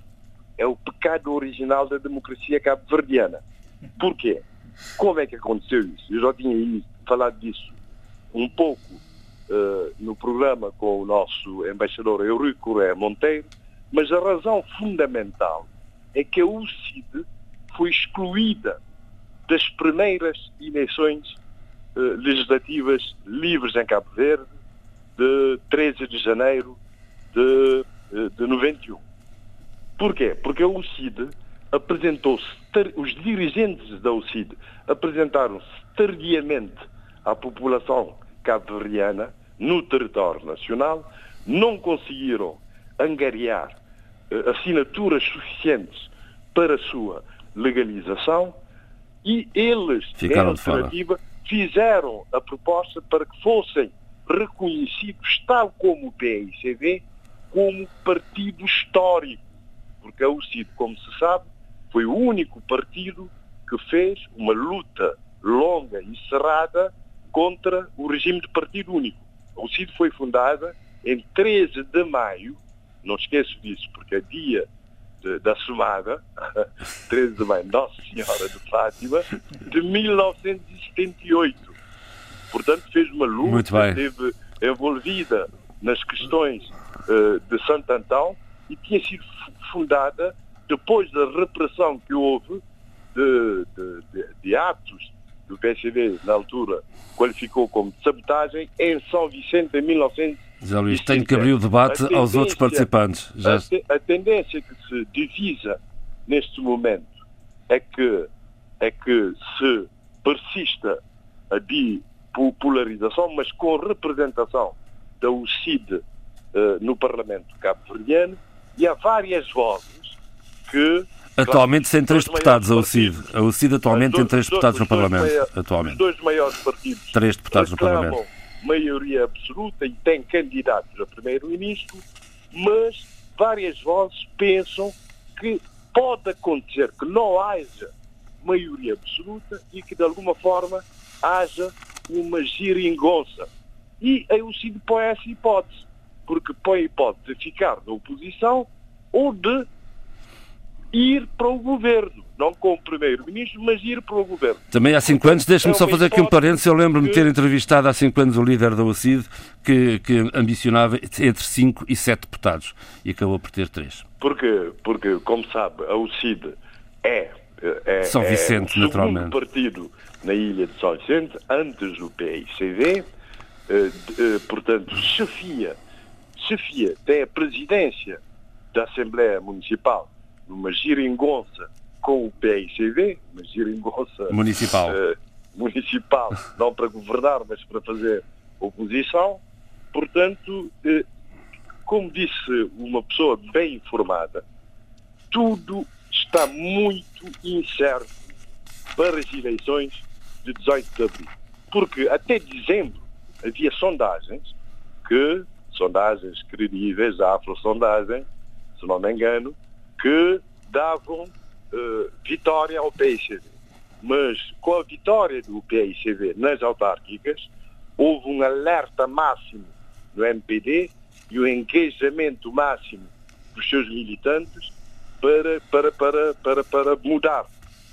é o pecado original da democracia cabo-verdiana. Porquê? Como é que aconteceu isso? Eu já tinha falado disso um pouco uh, no programa com o nosso embaixador Eurico Correia Monteiro, mas a razão fundamental é que a UCID foi excluída das primeiras eleições uh, legislativas livres em Cabo Verde de 13 de janeiro de, uh, de 91. Porquê? Porque a UCID apresentou-se, os dirigentes da UCID apresentaram-se tardiamente à população cabo-verdiana no território nacional, não conseguiram angariar uh, assinaturas suficientes para a sua legalização e eles, Ficaram em alternativa, fizeram a proposta para que fossem reconhecidos, tal como o PICV, como partido histórico. Porque a UCID, como se sabe, foi o único partido que fez uma luta longa e cerrada contra o regime de partido único. A UCID foi fundada em 13 de maio, não esqueço disso, porque é dia de, da Sumada, <laughs> 13 de maio, Nossa Senhora de Fátima, de 1978. Portanto, fez uma luta, esteve envolvida nas questões uh, de Santo Antão e tinha sido fundada depois da repressão que houve de, de, de, de atos do PSV, na altura, qualificou como sabotagem, em São Vicente, em 1900. José Luís, tenho que abrir o debate aos outros participantes. Já... A, te, a, tendência que se divisa neste momento é que, é que se persista a bipolarização, mas com representação da UCID uh, no Parlamento cabo-verdiano, e há várias vozes que Atualmente sem três deputados, a UCID. A UCID atualmente tem três deputados no Parlamento. Atualmente. Os dois maiores partidos. Três deputados no Parlamento. maioria absoluta e têm candidatos a primeiro-ministro, mas várias vozes pensam que pode acontecer que não haja maioria absoluta e que de alguma forma haja uma giringonça. E a UCID põe essa hipótese, porque põe a hipótese de ficar na oposição ou de ir para o governo. Não como primeiro-ministro, mas ir para o governo. Também há cinco anos, deixe-me é só fazer aqui um parênteses, eu lembro-me de ter entrevistado há cinco anos o líder da OCID, que, que ambicionava entre cinco e sete deputados, e acabou por ter três. Porque, porque como sabe, a OCID é, é, São Vicente, é o naturalmente. partido na ilha de São Vicente, antes do PICV, eh, eh, portanto, chefia, chefia tem a presidência da Assembleia Municipal numa giringonça com o PICV, uma giringonça municipal, uh, municipal <laughs> não para governar, mas para fazer oposição. Portanto, uh, como disse uma pessoa bem informada, tudo está muito incerto para as eleições de 18 de abril. Porque até dezembro havia sondagens que, sondagens credíveis, a Afro-sondagem, se não me engano, que davam uh, vitória ao PICV. Mas com a vitória do PICV nas autárquicas, houve um alerta máximo no MPD e o um engajamento máximo dos seus militantes para, para, para, para, para mudar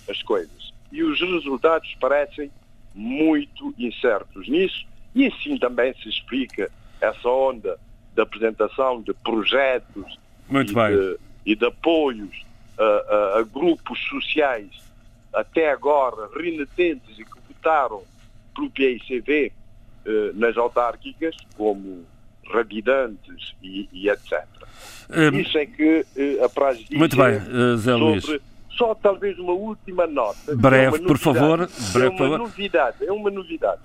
as coisas. E os resultados parecem muito incertos nisso, e assim também se explica essa onda de apresentação de projetos muito e bem. de e de apoios a, a, a grupos sociais até agora renitentes e que votaram pelo PICV eh, nas autárquicas, como Rabidantes e, e etc. Um, Isso é que eh, apraz dizer Muito bem, uh, Zé Luís. Só talvez uma última nota. Breve, é por favor. Breve, é uma favor. novidade, é uma novidade.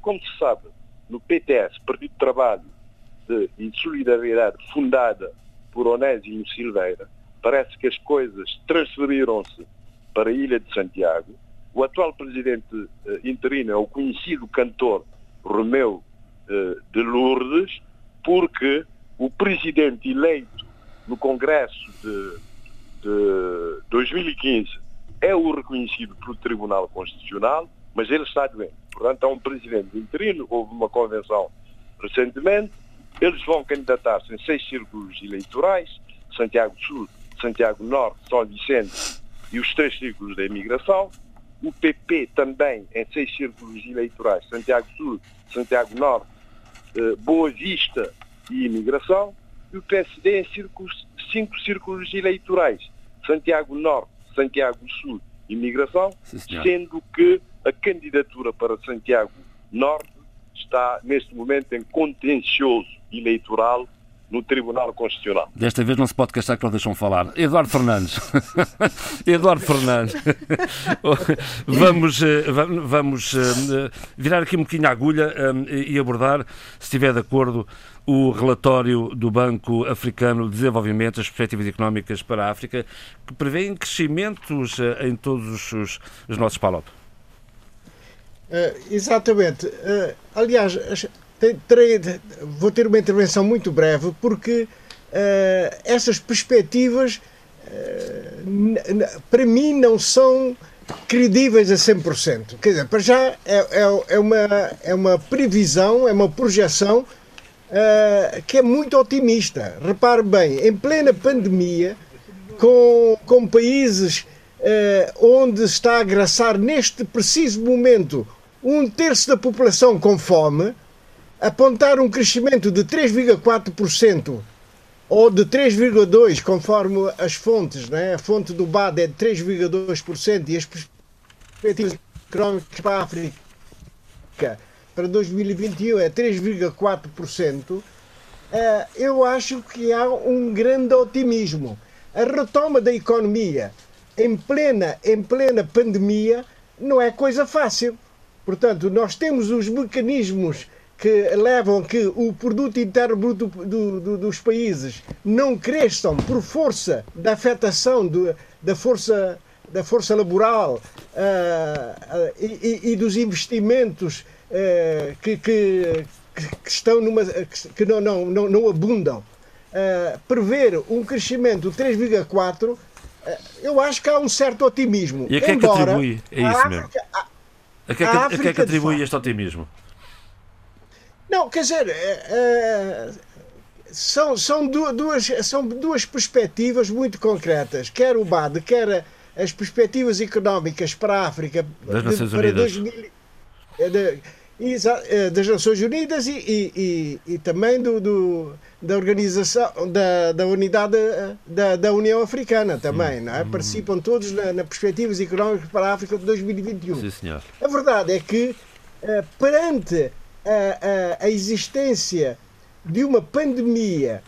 Como se sabe, no PTS, Partido de Trabalho de, e de Solidariedade, fundada por Onésimo Silveira, parece que as coisas transferiram-se para a Ilha de Santiago. O atual presidente uh, interino é o conhecido cantor Romeu uh, de Lourdes, porque o presidente eleito no Congresso de, de 2015 é o reconhecido pelo Tribunal Constitucional, mas ele está doente. Portanto, há um presidente interino, houve uma convenção recentemente, eles vão candidatar-se em seis círculos eleitorais, Santiago Sul, Santiago Norte, São Vicente e os três círculos da imigração. O PP também em seis círculos eleitorais, Santiago Sul, Santiago Norte, eh, Boa Vista e imigração. E o PSD em círculos, cinco círculos eleitorais, Santiago Norte, Santiago Sul e imigração, sendo que a candidatura para Santiago Norte está neste momento em contencioso eleitoral no Tribunal Constitucional. Desta vez não se pode queixar que não deixam falar. Eduardo Fernandes. <laughs> Eduardo Fernandes. <laughs> vamos eh, vamos eh, virar aqui um bocadinho a agulha eh, e abordar, se estiver de acordo, o relatório do Banco Africano de Desenvolvimento, as perspectivas económicas para a África, que prevê crescimentos em todos os, os nossos PALOP. Uh, exatamente. Uh, aliás, vou ter uma intervenção muito breve porque uh, essas perspectivas uh, para mim não são credíveis a 100%. Quer dizer, para já é, é, é, uma, é uma previsão, é uma projeção uh, que é muito otimista. Repare bem, em plena pandemia, com, com países onde está a graçar neste preciso momento um terço da população com fome, apontar um crescimento de 3,4% ou de 3,2%, conforme as fontes, né? a fonte do BAD é de 3,2% e as perspectivas económicas para a África para 2021 é 3,4%, eh, eu acho que há um grande otimismo. A retoma da economia em plena, em plena pandemia não é coisa fácil. Portanto, nós temos os mecanismos que levam que o produto interno bruto do, do, dos países não cresçam por força da afetação do, da força da força laboral uh, uh, e, e, dos investimentos uh, que, que, que, estão numa que, não, não, não, não abundam prever um crescimento de 3,4 eu acho que há um certo otimismo. E a que é que atribui? É isso mesmo. A, a, que é que, a que, é que atribui este otimismo? Não, quer dizer, é, é, são, são, duas, são duas perspectivas muito concretas. Quer o BAD, quer as perspectivas económicas para a África das Nações para Unidas. 2000, é, de, é, das Nações Unidas e, e, e, e também do, do, da organização da, da unidade da, da União Africana também, não é? Hum. Participam todos na, na perspectivas económicas para a África de 2021. Sim, senhor. A verdade é que perante a, a, a existência de uma pandemia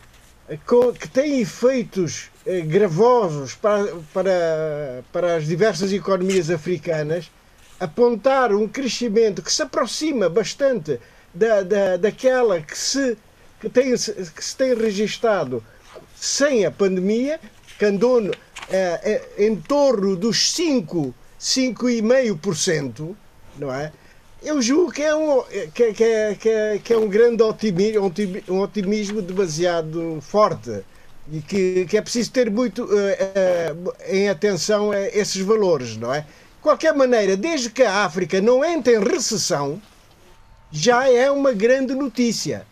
com, que tem efeitos eh, gravosos para, para, para as diversas economias africanas, apontar um crescimento que se aproxima bastante da, da, daquela que se, que, tem, que se tem registado sem a pandemia, que andou eh, eh em torno dos 5, 5,5%, não é? Eu julgo que é um, que, que, que, que é um grande otimismo, um otimismo demasiado forte e que, que é preciso ter muito uh, uh, em atenção a esses valores, não é? De qualquer maneira, desde que a África não entre em recessão, já é uma grande notícia.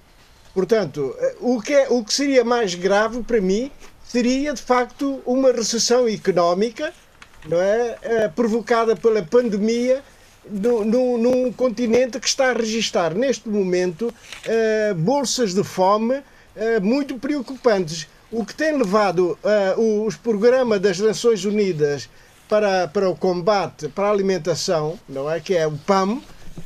Portanto, o que, é, o que seria mais grave para mim seria, de facto, uma recessão económica não é? provocada pela pandemia no, num continente que está a registrar neste momento uh, bolsas de fome uh, muito preocupantes. O que tem levado uh, os programas das Nações Unidas para, para o combate, para a alimentação, não é? que é o PAM,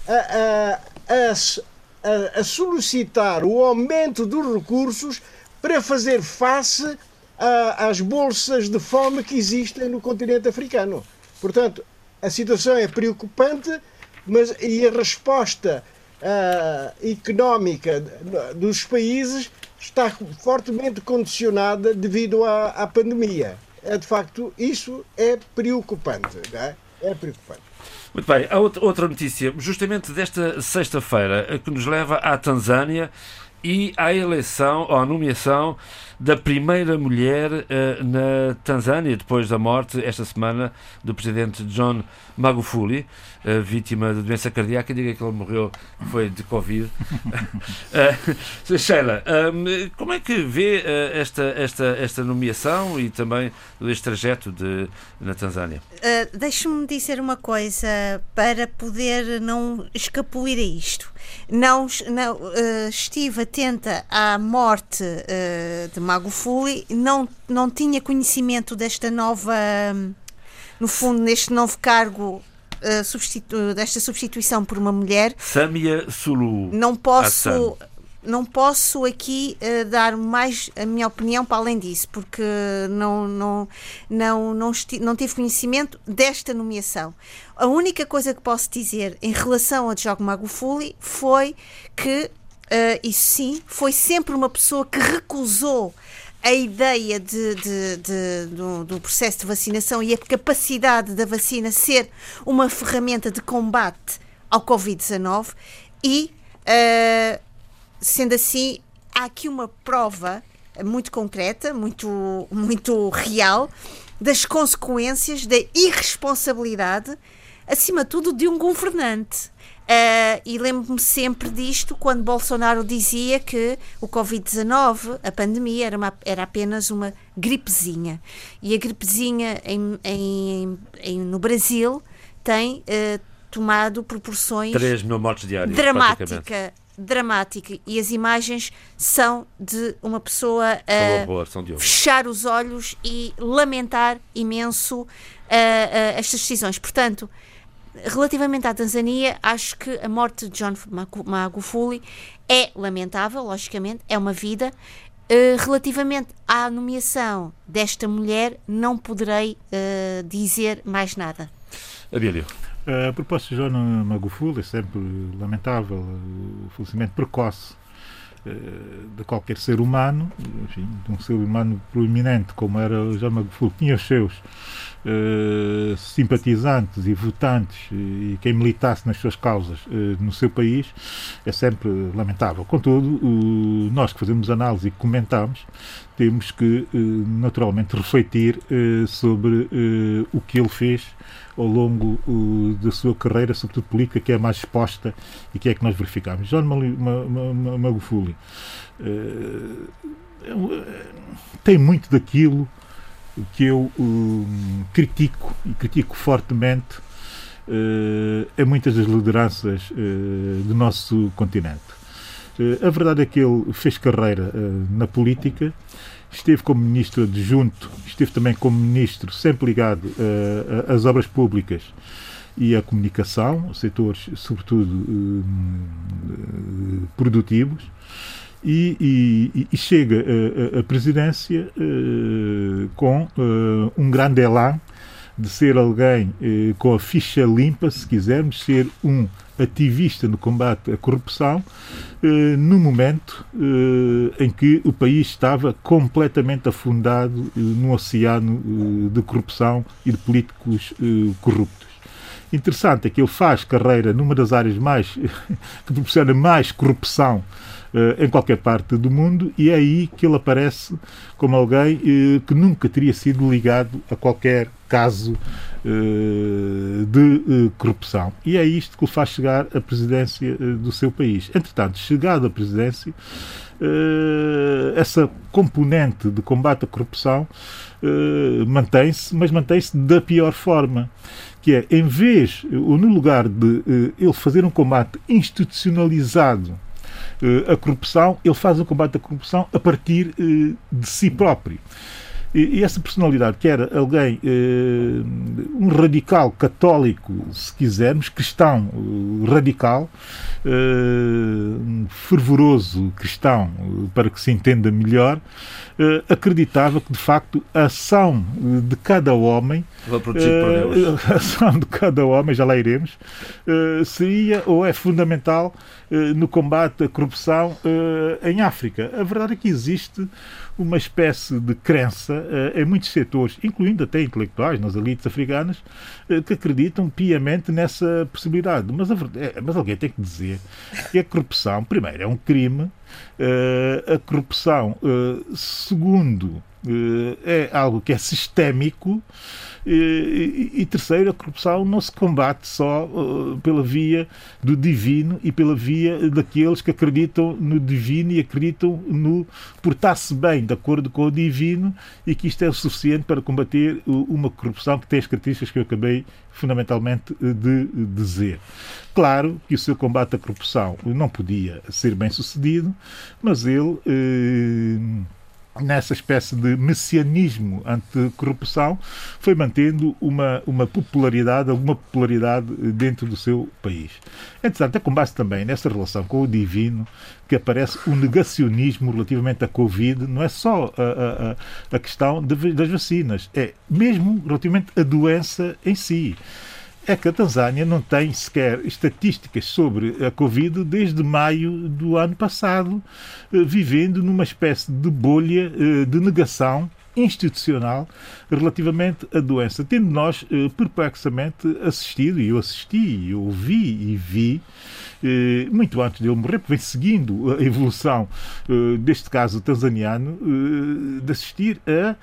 a, a, a, a solicitar o aumento dos recursos para fazer face às bolsas de fome que existem no continente africano. Portanto, a situação é preocupante, mas e a resposta uh, económica dos países está fortemente condicionada devido à, à pandemia. É de facto isso é preocupante, é? é preocupante. Muito bem, há outra notícia, justamente desta sexta-feira, que nos leva à Tanzânia e à eleição, ou à nomeação da primeira mulher uh, na Tanzânia, depois da morte, esta semana, do presidente John Magufuli, uh, vítima de doença cardíaca. Diga que ele morreu, foi de Covid. uh, <laughs> Sheila, um, como é que vê esta, esta, esta nomeação e também este trajeto de, na Tanzânia? Uh, Deixe-me dizer uma coisa para poder não escapulir a isto. Não, não estive atenta à morte de Magufuli não, não tinha conhecimento desta nova, no fundo, neste novo cargo Uh, substitu desta substituição por uma mulher. Samia Sulu. Não posso, não posso aqui uh, dar mais a minha opinião para além disso, porque não, não, não, não, não tive conhecimento desta nomeação. A única coisa que posso dizer em relação a Diogo Magufuli foi que, uh, isso sim, foi sempre uma pessoa que recusou a ideia de, de, de, do, do, processo de vacinação e a capacidade da vacina ser uma ferramenta de combate ao Covid-19 e, uh, sendo assim, há aqui uma prova muito concreta, muito, muito real, das consequências da irresponsabilidade, acima de tudo, de um governante. Uh, e lembro-me sempre disto quando Bolsonaro dizia que o Covid-19, a pandemia, era, uma, era apenas uma gripezinha. E a gripezinha em, em, em no Brasil tem uh, tomado proporções. 3 mil mortes diárias. Dramática. Dramática. E as imagens são de uma pessoa a fechar os olhos e lamentar imenso uh, estas decisões. Portanto Relativamente à Tanzânia, acho que a morte de John Magufuli é lamentável, logicamente, é uma vida. Uh, relativamente à nomeação desta mulher, não poderei uh, dizer mais nada. Abílio. A proposta de John Magufuli é sempre lamentável, o falecimento precoce eh, de qualquer ser humano, enfim, de um ser humano proeminente como era o John Magufuli, tinha os seus uh, simpatizantes e votantes e quem militasse nas suas causas uh, no seu país, é sempre lamentável. Contudo, uh, nós que fazemos análise e comentamos, temos que naturalmente refletir sobre o que ele fez ao longo da sua carreira, sobretudo política, que é mais exposta e que é que nós verificamos. John Magufuli uh, tem muito daquilo que eu uh, critico e critico fortemente uh, em muitas das lideranças uh, do nosso continente. a verdade é que ele fez carreira na política esteve como ministro adjunto, esteve também como ministro sempre ligado uh, às obras públicas e à comunicação, setores sobretudo uh, produtivos, e, e, e chega à presidência uh, com um grande elan de ser alguém com a ficha limpa, se quisermos, ser um ativista no combate à corrupção, eh, no momento eh, em que o país estava completamente afundado eh, num oceano eh, de corrupção e de políticos eh, corruptos. Interessante é que ele faz carreira numa das áreas mais <laughs> que proporciona mais corrupção em qualquer parte do mundo e é aí que ele aparece como alguém uh, que nunca teria sido ligado a qualquer caso uh, de corrupção. E é isto que o faz chegar à presidência do seu país. Entretanto, chegado à presidência, essa componente de combate à corrupção mantém-se, mas mantém-se da pior forma que é, em vez, ou no lugar de ele fazer um combate institucionalizado a corrupção, ele faz o combate à corrupção a partir eh, de si próprio. E essa personalidade, que era alguém, eh, um radical católico, se quisermos, cristão eh, radical, um fervoroso cristão, para que se entenda melhor, acreditava que, de facto, a ação de cada homem, <laughs> a ação de cada homem, já lá iremos, seria ou é fundamental no combate à corrupção em África. A verdade é que existe uma espécie de crença uh, em muitos setores, incluindo até intelectuais, nas elites africanas, uh, que acreditam piamente nessa possibilidade. Mas, é, mas alguém tem que dizer que a corrupção, primeiro, é um crime, a corrupção, segundo, é algo que é sistémico. E, e, terceiro, a corrupção não se combate só uh, pela via do divino e pela via daqueles que acreditam no divino e acreditam no portar-se bem de acordo com o divino e que isto é o suficiente para combater uh, uma corrupção que tem as características que eu acabei fundamentalmente uh, de dizer. Claro que o seu combate à corrupção não podia ser bem sucedido, mas ele nessa espécie de messianismo anticorrupção, foi mantendo uma, uma popularidade, alguma popularidade dentro do seu país. Entretanto, é com base também nessa relação com o divino que aparece o negacionismo relativamente à Covid, não é só a, a, a questão das vacinas, é mesmo relativamente à doença em si é que a Tanzânia não tem sequer estatísticas sobre a Covid desde maio do ano passado, eh, vivendo numa espécie de bolha eh, de negação institucional relativamente à doença, tendo nós eh, perplexamente assistido, e eu assisti, eu ouvi e vi, muito antes de ele morrer, vem seguindo a evolução deste caso tanzaniano, de assistir a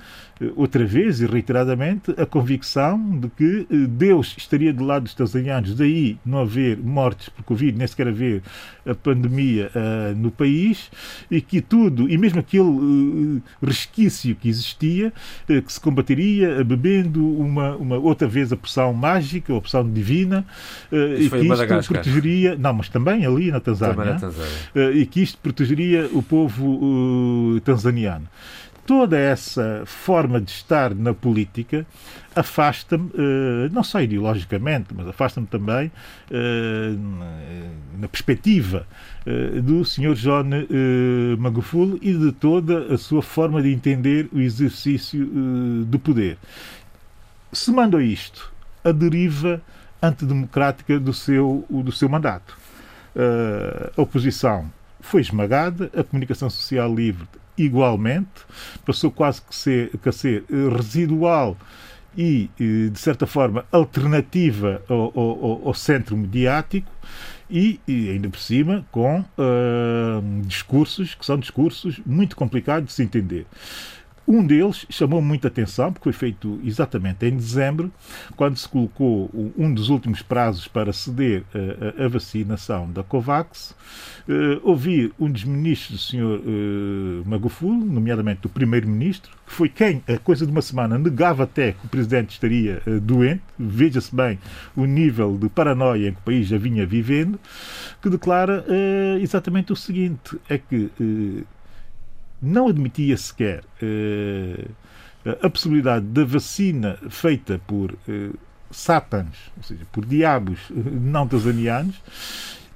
outra vez e reiteradamente a convicção de que Deus estaria do lado dos tanzanianos, daí não haver mortes por Covid, nem sequer haver a pandemia uh, no país, e que tudo, e mesmo aquele uh, resquício que existia, uh, que se combateria bebendo uma, uma outra vez a poção mágica, a poção divina, e que isto protegeria, não, mas também ali na Tanzânia, na Tanzânia. e que isto protegeria o povo tanzaniano toda essa forma de estar na política afasta-me, eh, não só ideologicamente, mas afasta-me também eh, na perspectiva eh, do Sr. John Magufuli e de toda a sua forma de entender o exercício do poder. Se manda isto, a deriva antidemocrática do seu, do seu mandato. A oposição foi esmagada, a comunicação social livre igualmente, passou quase que ser, que a ser eh, residual e, eh, de certa forma, alternativa ao, ao, ao centro mediático e, ainda por cima, com uh, discursos que são discursos muito complicados de se entender. Um deles chamou muita atenção, porque foi feito exatamente em dezembro, quando se colocou um dos últimos prazos para ceder a, a, a vacinação da COVAX. Uh, ouvi um dos ministros, o Sr. Uh, nomeadamente o primeiro-ministro, que foi quem, a coisa de uma semana, negava até que o presidente estaria doente, veja-se bem o nível de paranoia em que o país já vinha vivendo, que declara exatamente o seguinte: é que não admitia sequer uh, a possibilidade da vacina feita por uh, satans, ou seja, por diabos não tanzanianos,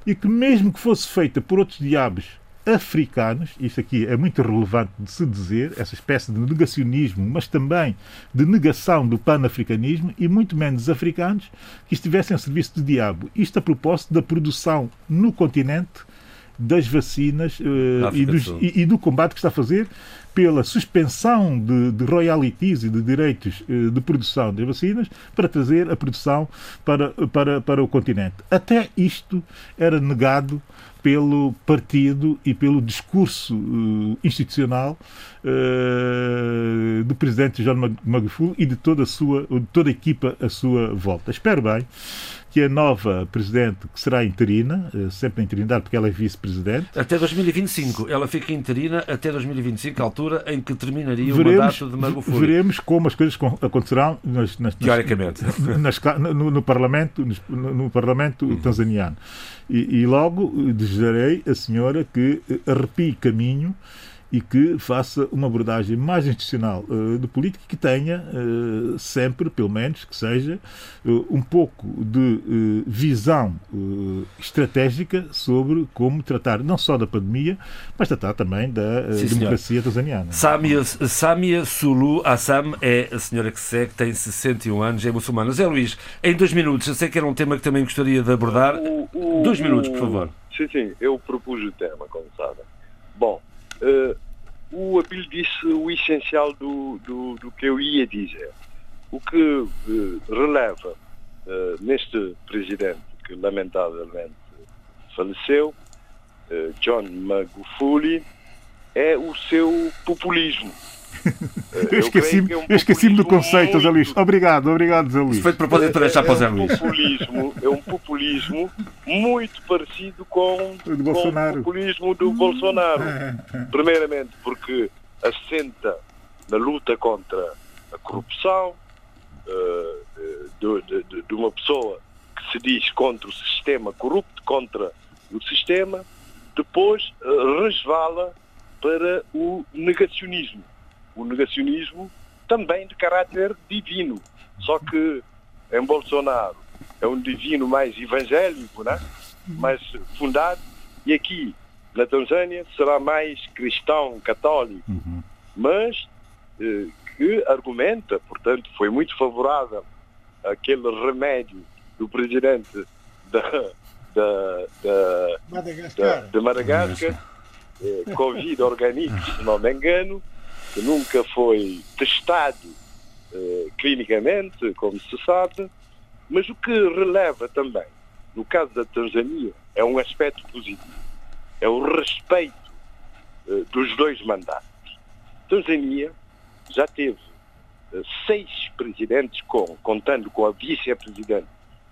e que mesmo que fosse feita por outros diabos africanos, isto aqui é muito relevante de se dizer, essa espécie de negacionismo, mas também de negação do pan-africanismo, e muito menos africanos que estivessem a serviço do diabo. Isto a propósito da produção no continente das vacinas uh, e, dos, e, e, do combate que está a fazer pela suspensão de, de royalties e de direitos uh, de produção das vacinas para trazer a produção para, para, para o continente. Até isto era negado pelo partido e pelo discurso uh, institucional uh, do presidente João Magufuli e de toda a sua, de toda a equipa à sua volta. Espero bem que a nova presidente, que será interina, uh, sempre interinidade porque ela é vice-presidente. Até 2025. Ela fica interina até 2025, a altura em que terminaria veremos, o mandato de Magufuli. Veremos como as coisas acontecerão nas, nas, Teoricamente. <laughs> Nas, no, no, Parlamento, no, no parlamento uhum. tanzaniano. E, e logo desejarei a senhora que arrepie caminho e que faça uma abordagem mais institucional uh, de política que tenha uh, sempre, pelo menos, que seja uh, um pouco de visão estratégica sobre como tratar não só da pandemia, mas tratar também da Sim, democracia tanzaniana. Samia, Samia Sulu Assam é a senhora que segue, tem 61 anos, é muçulmana. Zé Luís, em dois minutos, eu sei que era um tema que também gostaria de abordar. O, o, dois minutos, por favor. Sim, sim, eu propus o tema, como sabem. Bom, uh, o Abílio disse o essencial do, do, do, que eu ia dizer. O que uh, releva uh, neste presidente que lamentavelmente faleceu, John Magufuli, é o seu populismo eu esqueci-me é um esqueci do conceito, Zé Luís. Obrigado, obrigado, Zé Luís. Isso foi de propósito para deixar para o Zé Luís. É um populismo, é um populismo muito parecido com, com o populismo do Bolsonaro. <laughs> Primeiramente porque assenta na luta contra a corrupção uh, de, de, de uma pessoa que se diz contra o sistema corrupto, contra o sistema, depois uh, resvala para o negacionismo o negacionismo também de caráter divino. Só que em Bolsonaro é um divino mais evangélico, né? mais fundado, e aqui na Tanzânia será mais cristão, católico, uhum. mas eh, que argumenta, portanto, foi muito favorável aquele remédio do presidente da, da, da, Madagascar. Da, de Madagascar, eh, Covid orgânico, se não me engano, que nunca foi testado uh, clinicamente, como se sabe, mas o que releva também, no caso da Tanzânia, é um aspecto positivo. É o respeito uh, dos dois mandatos. Tanzânia já teve uh, seis presidentes, com, contando com a vice-presidente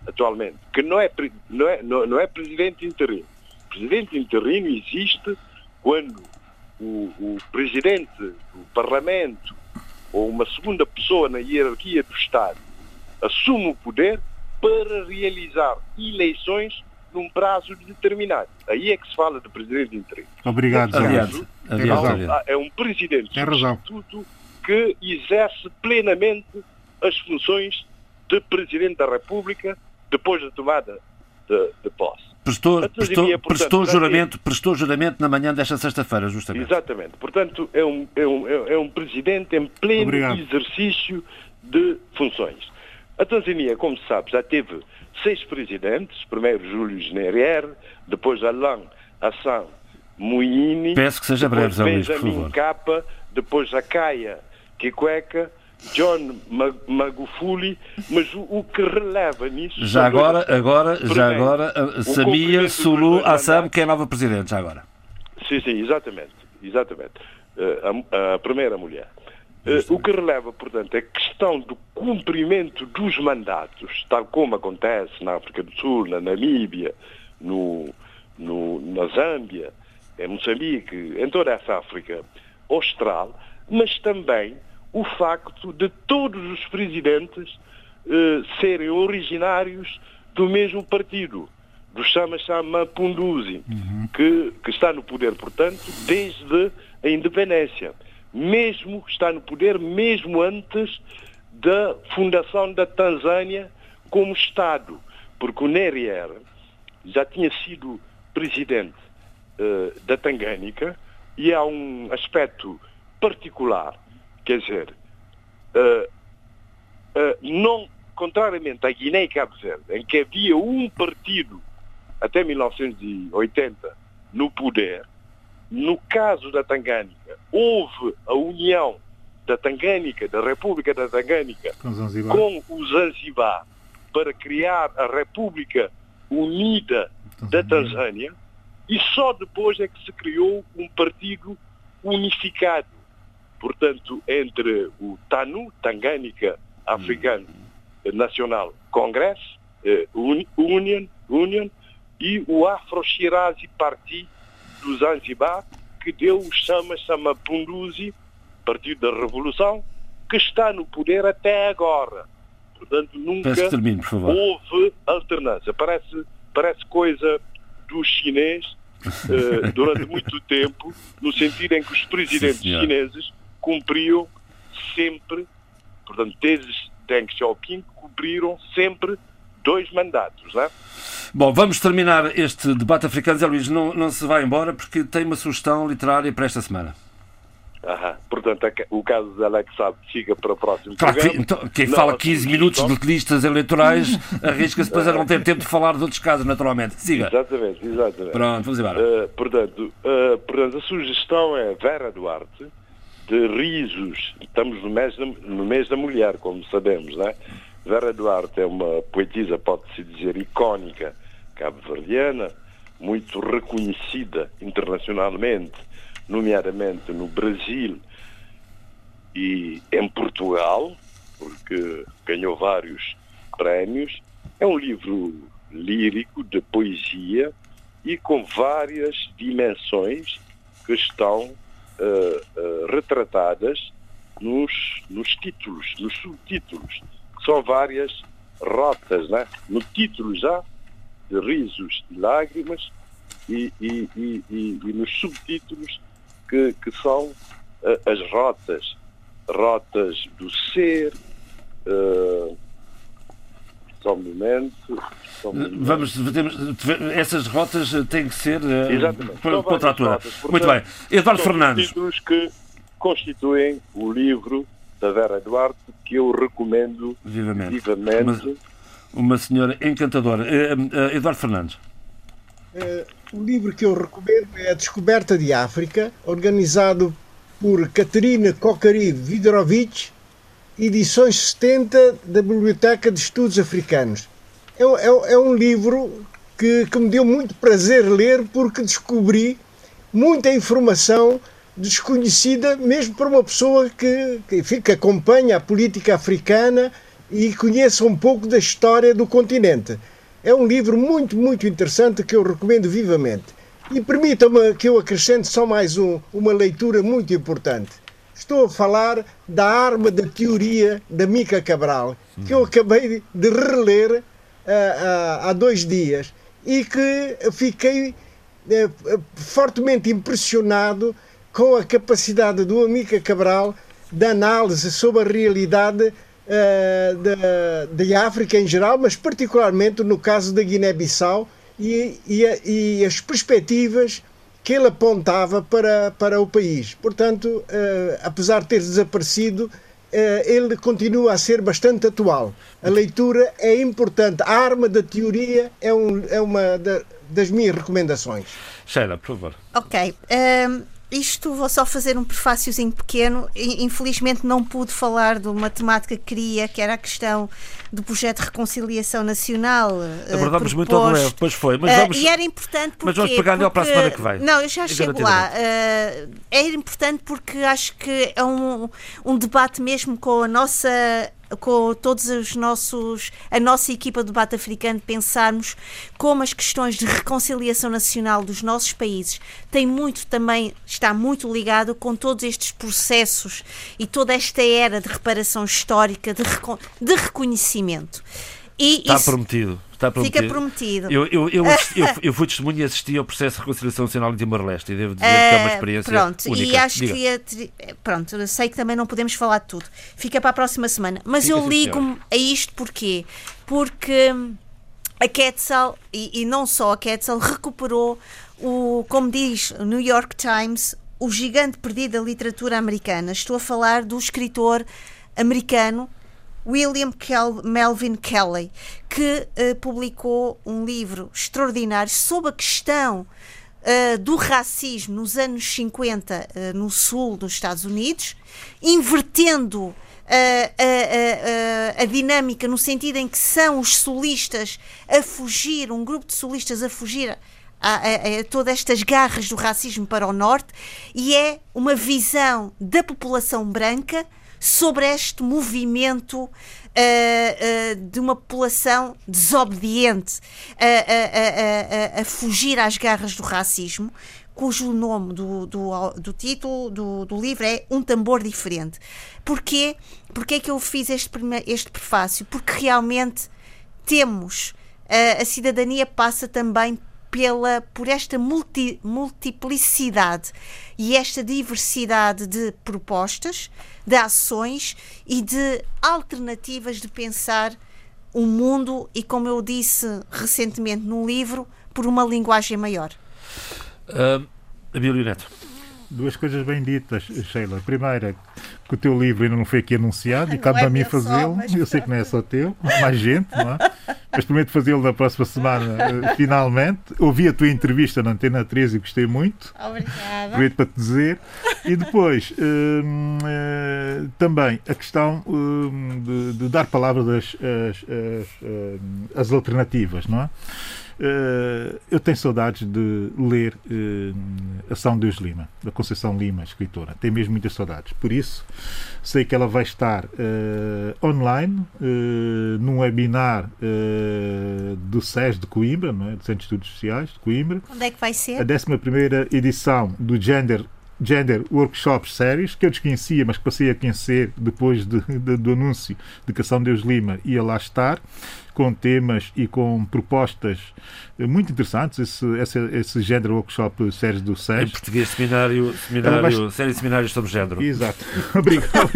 atualmente, que não é, não é, não, não é presidente interino. Presidente interino existe quando o, o presidente do Parlamento ou uma segunda pessoa na hierarquia do Estado assume o poder para realizar eleições num prazo determinado. Aí é que se fala de presidente interino. Obrigado, Zé. Caso, é um presidente do Instituto que exerce plenamente as funções de presidente da República depois da tomada de, de posse. Prestou, prestou, portanto, prestou, juramento, prestou juramento na manhã desta sexta-feira, justamente. Exatamente. Portanto, é um, é um, é um presidente em pleno Obrigado. exercício de funções. A Tanzânia, como se sabe, já teve seis presidentes, primeiro Júlio Nyerere, depois Alain Hassan Mouini, Peço que seja breve, depois Benjamin Capa, depois Akaya Kikweka, John Magufuli, mas o, o, que releva nisso... Já agora, agora, já agora, Samia Sulu Assam, que é a nova presidente, já agora. Sim, sim, exatamente, exatamente. Uh, a, a, primeira mulher. Uh, o que releva, portanto, é a questão do cumprimento dos mandatos, tal como acontece na África do Sul, na Namíbia, no, no, na Zâmbia, em Moçambique, em toda essa África Austral, mas também o facto de todos os presidentes eh, serem originários do mesmo partido, do Chama Chama Punduzi, uhum. que, que está no poder, portanto, desde a independência. Mesmo está no poder, mesmo antes da fundação da Tanzânia como Estado, porque o Nyerere já tinha sido presidente uh, da Tangânica e há um aspecto particular Quer dizer, uh, uh, não, contrariamente à Guiné e Cabo Verde, em que havia um partido até 1980 no poder, no caso da Tangânica, houve a união da Tangânica, da República da Tangânica, com, com o Zanzibar, para criar a República Unida da Tanzânia, e só depois é que se criou um partido unificado portanto, entre o TANU, Tangânica Africano Nacional Congress, eh, Union, Union, e o Afro-Shirazi Party do Zanzibar, que deu o chama chama Punduzi, Partido da Revolução, que está no poder até agora. Portanto, nunca termine, houve alternância. Parece, parece coisa do chinês uh, <laughs> durante muito tempo, no sentido em que os presidentes Sim, chineses cumpriam sempre, portanto, desde Deng Xiaoping, cumpriram sempre dois mandatos. Não é? Bom, vamos terminar este debate africano. Zé Luís, não, não se vai embora porque tem uma sugestão literária para esta semana. Aham. Portanto, o caso de Alex Saab fica para o próximo claro, programa. Então, quem não, fala 15 minutos de listas eleitorais <laughs> arrisca-se depois a não ter tempo de falar de outros casos, naturalmente. Siga. Exatamente, exatamente. Pronto, vamos embora. Uh, portanto, uh, portanto, a sugestão é Vera Duarte, de risos. Estamos no mês no mês da mulher, como sabemos, né? Vera Duarte é uma poetisa, pode-se dizer, icónica cabo-verdiana, muito reconhecida internacionalmente, nomeadamente no Brasil e em Portugal, porque ganhou vários prémios. É um livro lírico de poesia e com várias dimensões que estão uh, retratadas nos, nos títulos, nos subtítulos, que são várias rotas, né? no título já, de risos e lágrimas, e, e, e, e nos subtítulos que, que são uh, as rotas, rotas do ser, uh, só um momento, Vamos, temos, essas rotas têm que ser uh, contra a altura. Muito bem. Eduardo Fernandes. títulos que constituem o livro da Vera Duarte, que eu recomendo vivamente. vivamente. Uma, uma senhora encantadora. Uh, uh, Eduardo Fernandes. o livro que eu recomendo é A Descoberta de África, organizado por Caterina Kokari Vidorovic, edições 70 da Biblioteca de Estudos Africanos. É, é, é um livro que, que me deu muito prazer ler porque descobri muita informação desconhecida mesmo para uma pessoa que, que, enfim, que acompanha a política africana e conheça um pouco da história do continente. É um livro muito, muito interessante que eu recomendo vivamente. E permitam-me que eu acrescente só mais um, uma leitura muito importante. Estou a falar da arma da teoria da Mica Cabral, que eu acabei de reler uh, uh, há dois dias e que fiquei uh, fortemente impressionado com a capacidade do Amica Cabral de análise sobre a realidade da, da África em geral, mas particularmente no caso da Guiné-Bissau e, e, e, as perspectivas que ele apontava para, para o país. Portanto, uh, apesar de ter desaparecido, uh, ele continua a ser bastante atual. A leitura é importante. A arma da teoria é, um, é uma da, das minhas recomendações. Sheila, por favor. Ok. Um isto vou só fazer um prefáciozinho pequeno. Infelizmente não pude falar de uma temática que queria, que era a questão do projeto de reconciliação nacional. Eh, Abordámos uh, muito ao breve, pois foi. Mas vamos, uh, e era importante porque, Mas vamos pegar nele para a semana que vem. Não, eu já chego lá. Uh, é importante porque acho que é um, um debate mesmo com a nossa com todos os nossos, a nossa equipa do debate africano, pensarmos como as questões de reconciliação nacional dos nossos países tem muito também, está muito ligado com todos estes processos e toda esta era de reparação histórica, de, de reconhecimento. E Está isso, prometido. Está prometido. Fica prometido. Eu, eu, eu, eu, <laughs> eu fui testemunha e assisti ao processo de reconciliação nacional em Timor-Leste e devo dizer que é uma eh, experiência pronto, única. E acho Diga. que, pronto, eu sei que também não podemos falar de tudo. Fica para a próxima semana. Mas Fica eu ligo-me a isto porquê? Porque a Quetzal, e, e não só a Quetzal, recuperou o, como diz o New York Times, o gigante perdido da literatura americana. Estou a falar do escritor americano William Kel Melvin Kelly, que uh, publicou um livro extraordinário sobre a questão uh, do racismo nos anos 50 uh, eh, no sul dos Estados Unidos, invertendo a, a, a, dinâmica no sentido em que são os solistas a fugir, um grupo de solistas a fugir a, a, todas estas garras do racismo para o norte, e é uma visão da população branca sobre este movimento uh, uh, de uma população desobediente a, a, a, fugir às garras do racismo, cujo nome do, do, do título do, do, livro é Um Tambor Diferente. Porquê? Porquê é que eu fiz este, este prefácio? Porque realmente temos, a cidadania passa também pela, por esta multi, multiplicidade e esta diversidade de propostas, de ações e de alternativas de pensar o mundo e, como eu disse recentemente no livro, por uma linguagem maior. Uh, Abílio Neto. Duas coisas bem ditas, Sheila. Primeira, que o teu livro ainda não foi aqui anunciado e cabe é a mim fazê-lo. Eu sei que não é só teu, há mais gente, não é? Mas prometo fazê-lo na próxima semana, eh, finalmente. Ouvi a tua entrevista na Antena 13 e gostei muito. Obrigada. Aproveito para te dizer. E depois, hum, eh, também a questão hum, de, de, dar palavras às, às, às, hum, às alternativas, não é? Uh, eu tenho saudades de ler uh, a São Deus Lima, da Conceição Lima, escritora. Tenho mesmo muitas saudades. Por isso, sei que ela vai estar uh, online, num webinar do SES de Coimbra, não é? do Centro de Estudos Sociais de Coimbra. Onde é que vai ser? A 11 edição do Gender Gender Workshop Series, que eu desconhecia, mas que passei a conhecer depois de, de, do anúncio de que a São Deus Lima ia lá estar com temas e com propostas eh, muito interessantes, esse, esse, esse género workshop Sérgio do SES. Em português, seminário, seminário vai... série de seminários sobre género. Exato. <laughs> obrigado.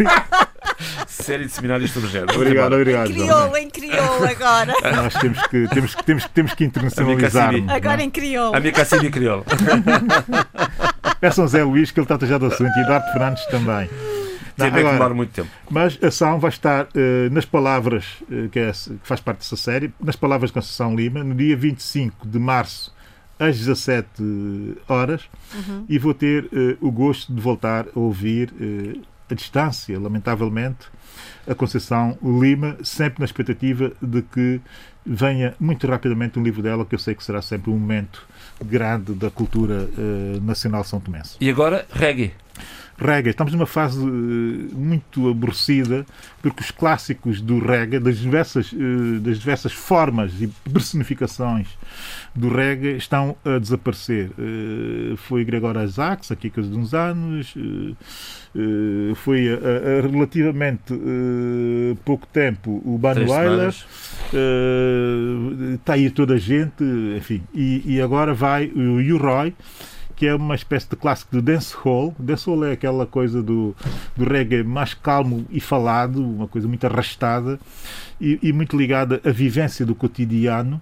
série de seminários sobre género. Obrigado, obrigado. Crioulo em crioulo agora. Nós temos que, temos temos, temos que internacionalizar. Agora em crioulo. A minha Cassini crioulo. <laughs> Peçam Zé Luís que ele está já do assunto e Eduardo Fernandes também. Não, agora, demorar muito tempo. Mas a ação vai estar uh, nas palavras, uh, que, é, que, faz parte dessa série, nas palavras de Conceição Lima, no dia 25 de março às 17 horas uhum. e vou ter uh, o gosto de voltar a ouvir uh, a distância, lamentavelmente, a Conceição Lima, sempre na expectativa de que venha muito rapidamente um livro dela, que eu sei que será sempre um momento grande da cultura uh, nacional são tomense. E agora, reggae reggae. Estamos numa fase uh, muito aborrecida, porque os clássicos do reggae, das diversas, uh, das diversas formas e personificações do reggae, estão a desaparecer. Uh, foi Gregor Isaacs, aqui de uns anos, foi a, a relativamente pouco tempo o Banu Weiler, está aí toda a gente, enfim, e, e agora vai o U-Roy que é uma espécie de clássico do dancehall. Dancehall é aquela coisa do, do reggae mais calmo e falado, uma coisa muito arrastada e, e muito ligada à vivência do cotidiano.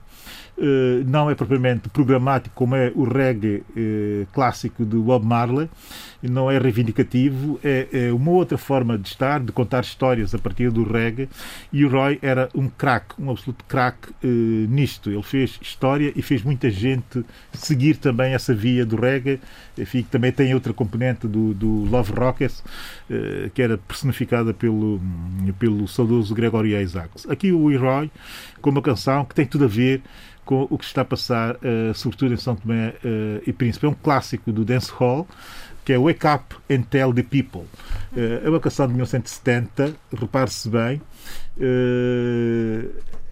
Uh, não é propriamente programático como é o reggae uh, clássico de Bob Marley, não é reivindicativo, é, é, uma outra forma de estar, de contar histórias a partir do reggae. E o Roy era um craque, um absoluto craque uh, nisto. Ele fez história e fez muita gente seguir também essa via do reggae. Enfim, também tem outra componente do, do Love Rockets, uh, que era personificada pelo, pelo saudoso Gregory Isaacs. Aqui o Roy, com uma canção que tem tudo a ver com o que está a passar, uh, sobretudo em São Tomé uh, e Príncipe. É um clássico do dance hall que é Wake Up and Tell the People. Uh, é uma canção de 1970, repare-se bem.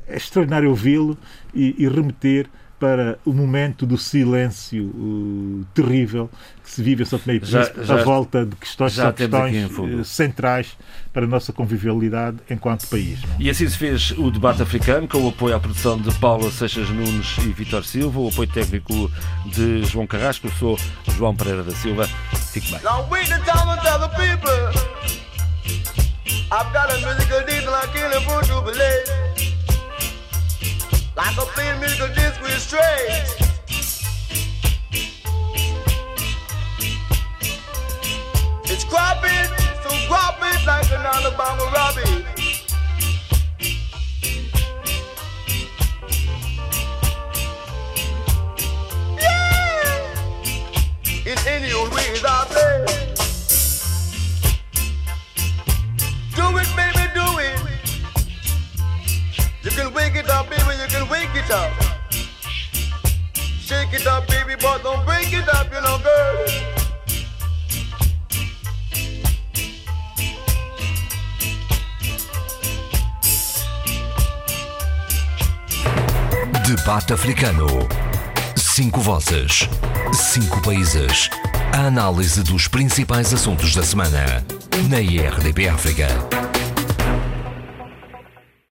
É extraordinário ouvi-lo e, e remeter para o momento do silêncio uh, terrível que se vive em São Tomé e Príncipe à volta de questões, são questões uh, centrais para a nossa convivialidade enquanto país. E assim se fez o debate africano, com o apoio à produção de Paula Seixas Nunes e Vitor Silva, o apoio técnico de João Carrasco, eu sou João Pereira da Silva. Fique bem. I've got a musical can't afford like a plain musical disc with strings. It's cropping, so cropping like an Alabama robbie. Yeah, in any old ways I play. Do it, baby, do it. You can wake it up, baby, you can wake it up. Shake it up, baby, but don't break it up, you know, girl. Debate Africano. Cinco vozes. Cinco países. A análise dos principais assuntos da semana. Na IRDP África.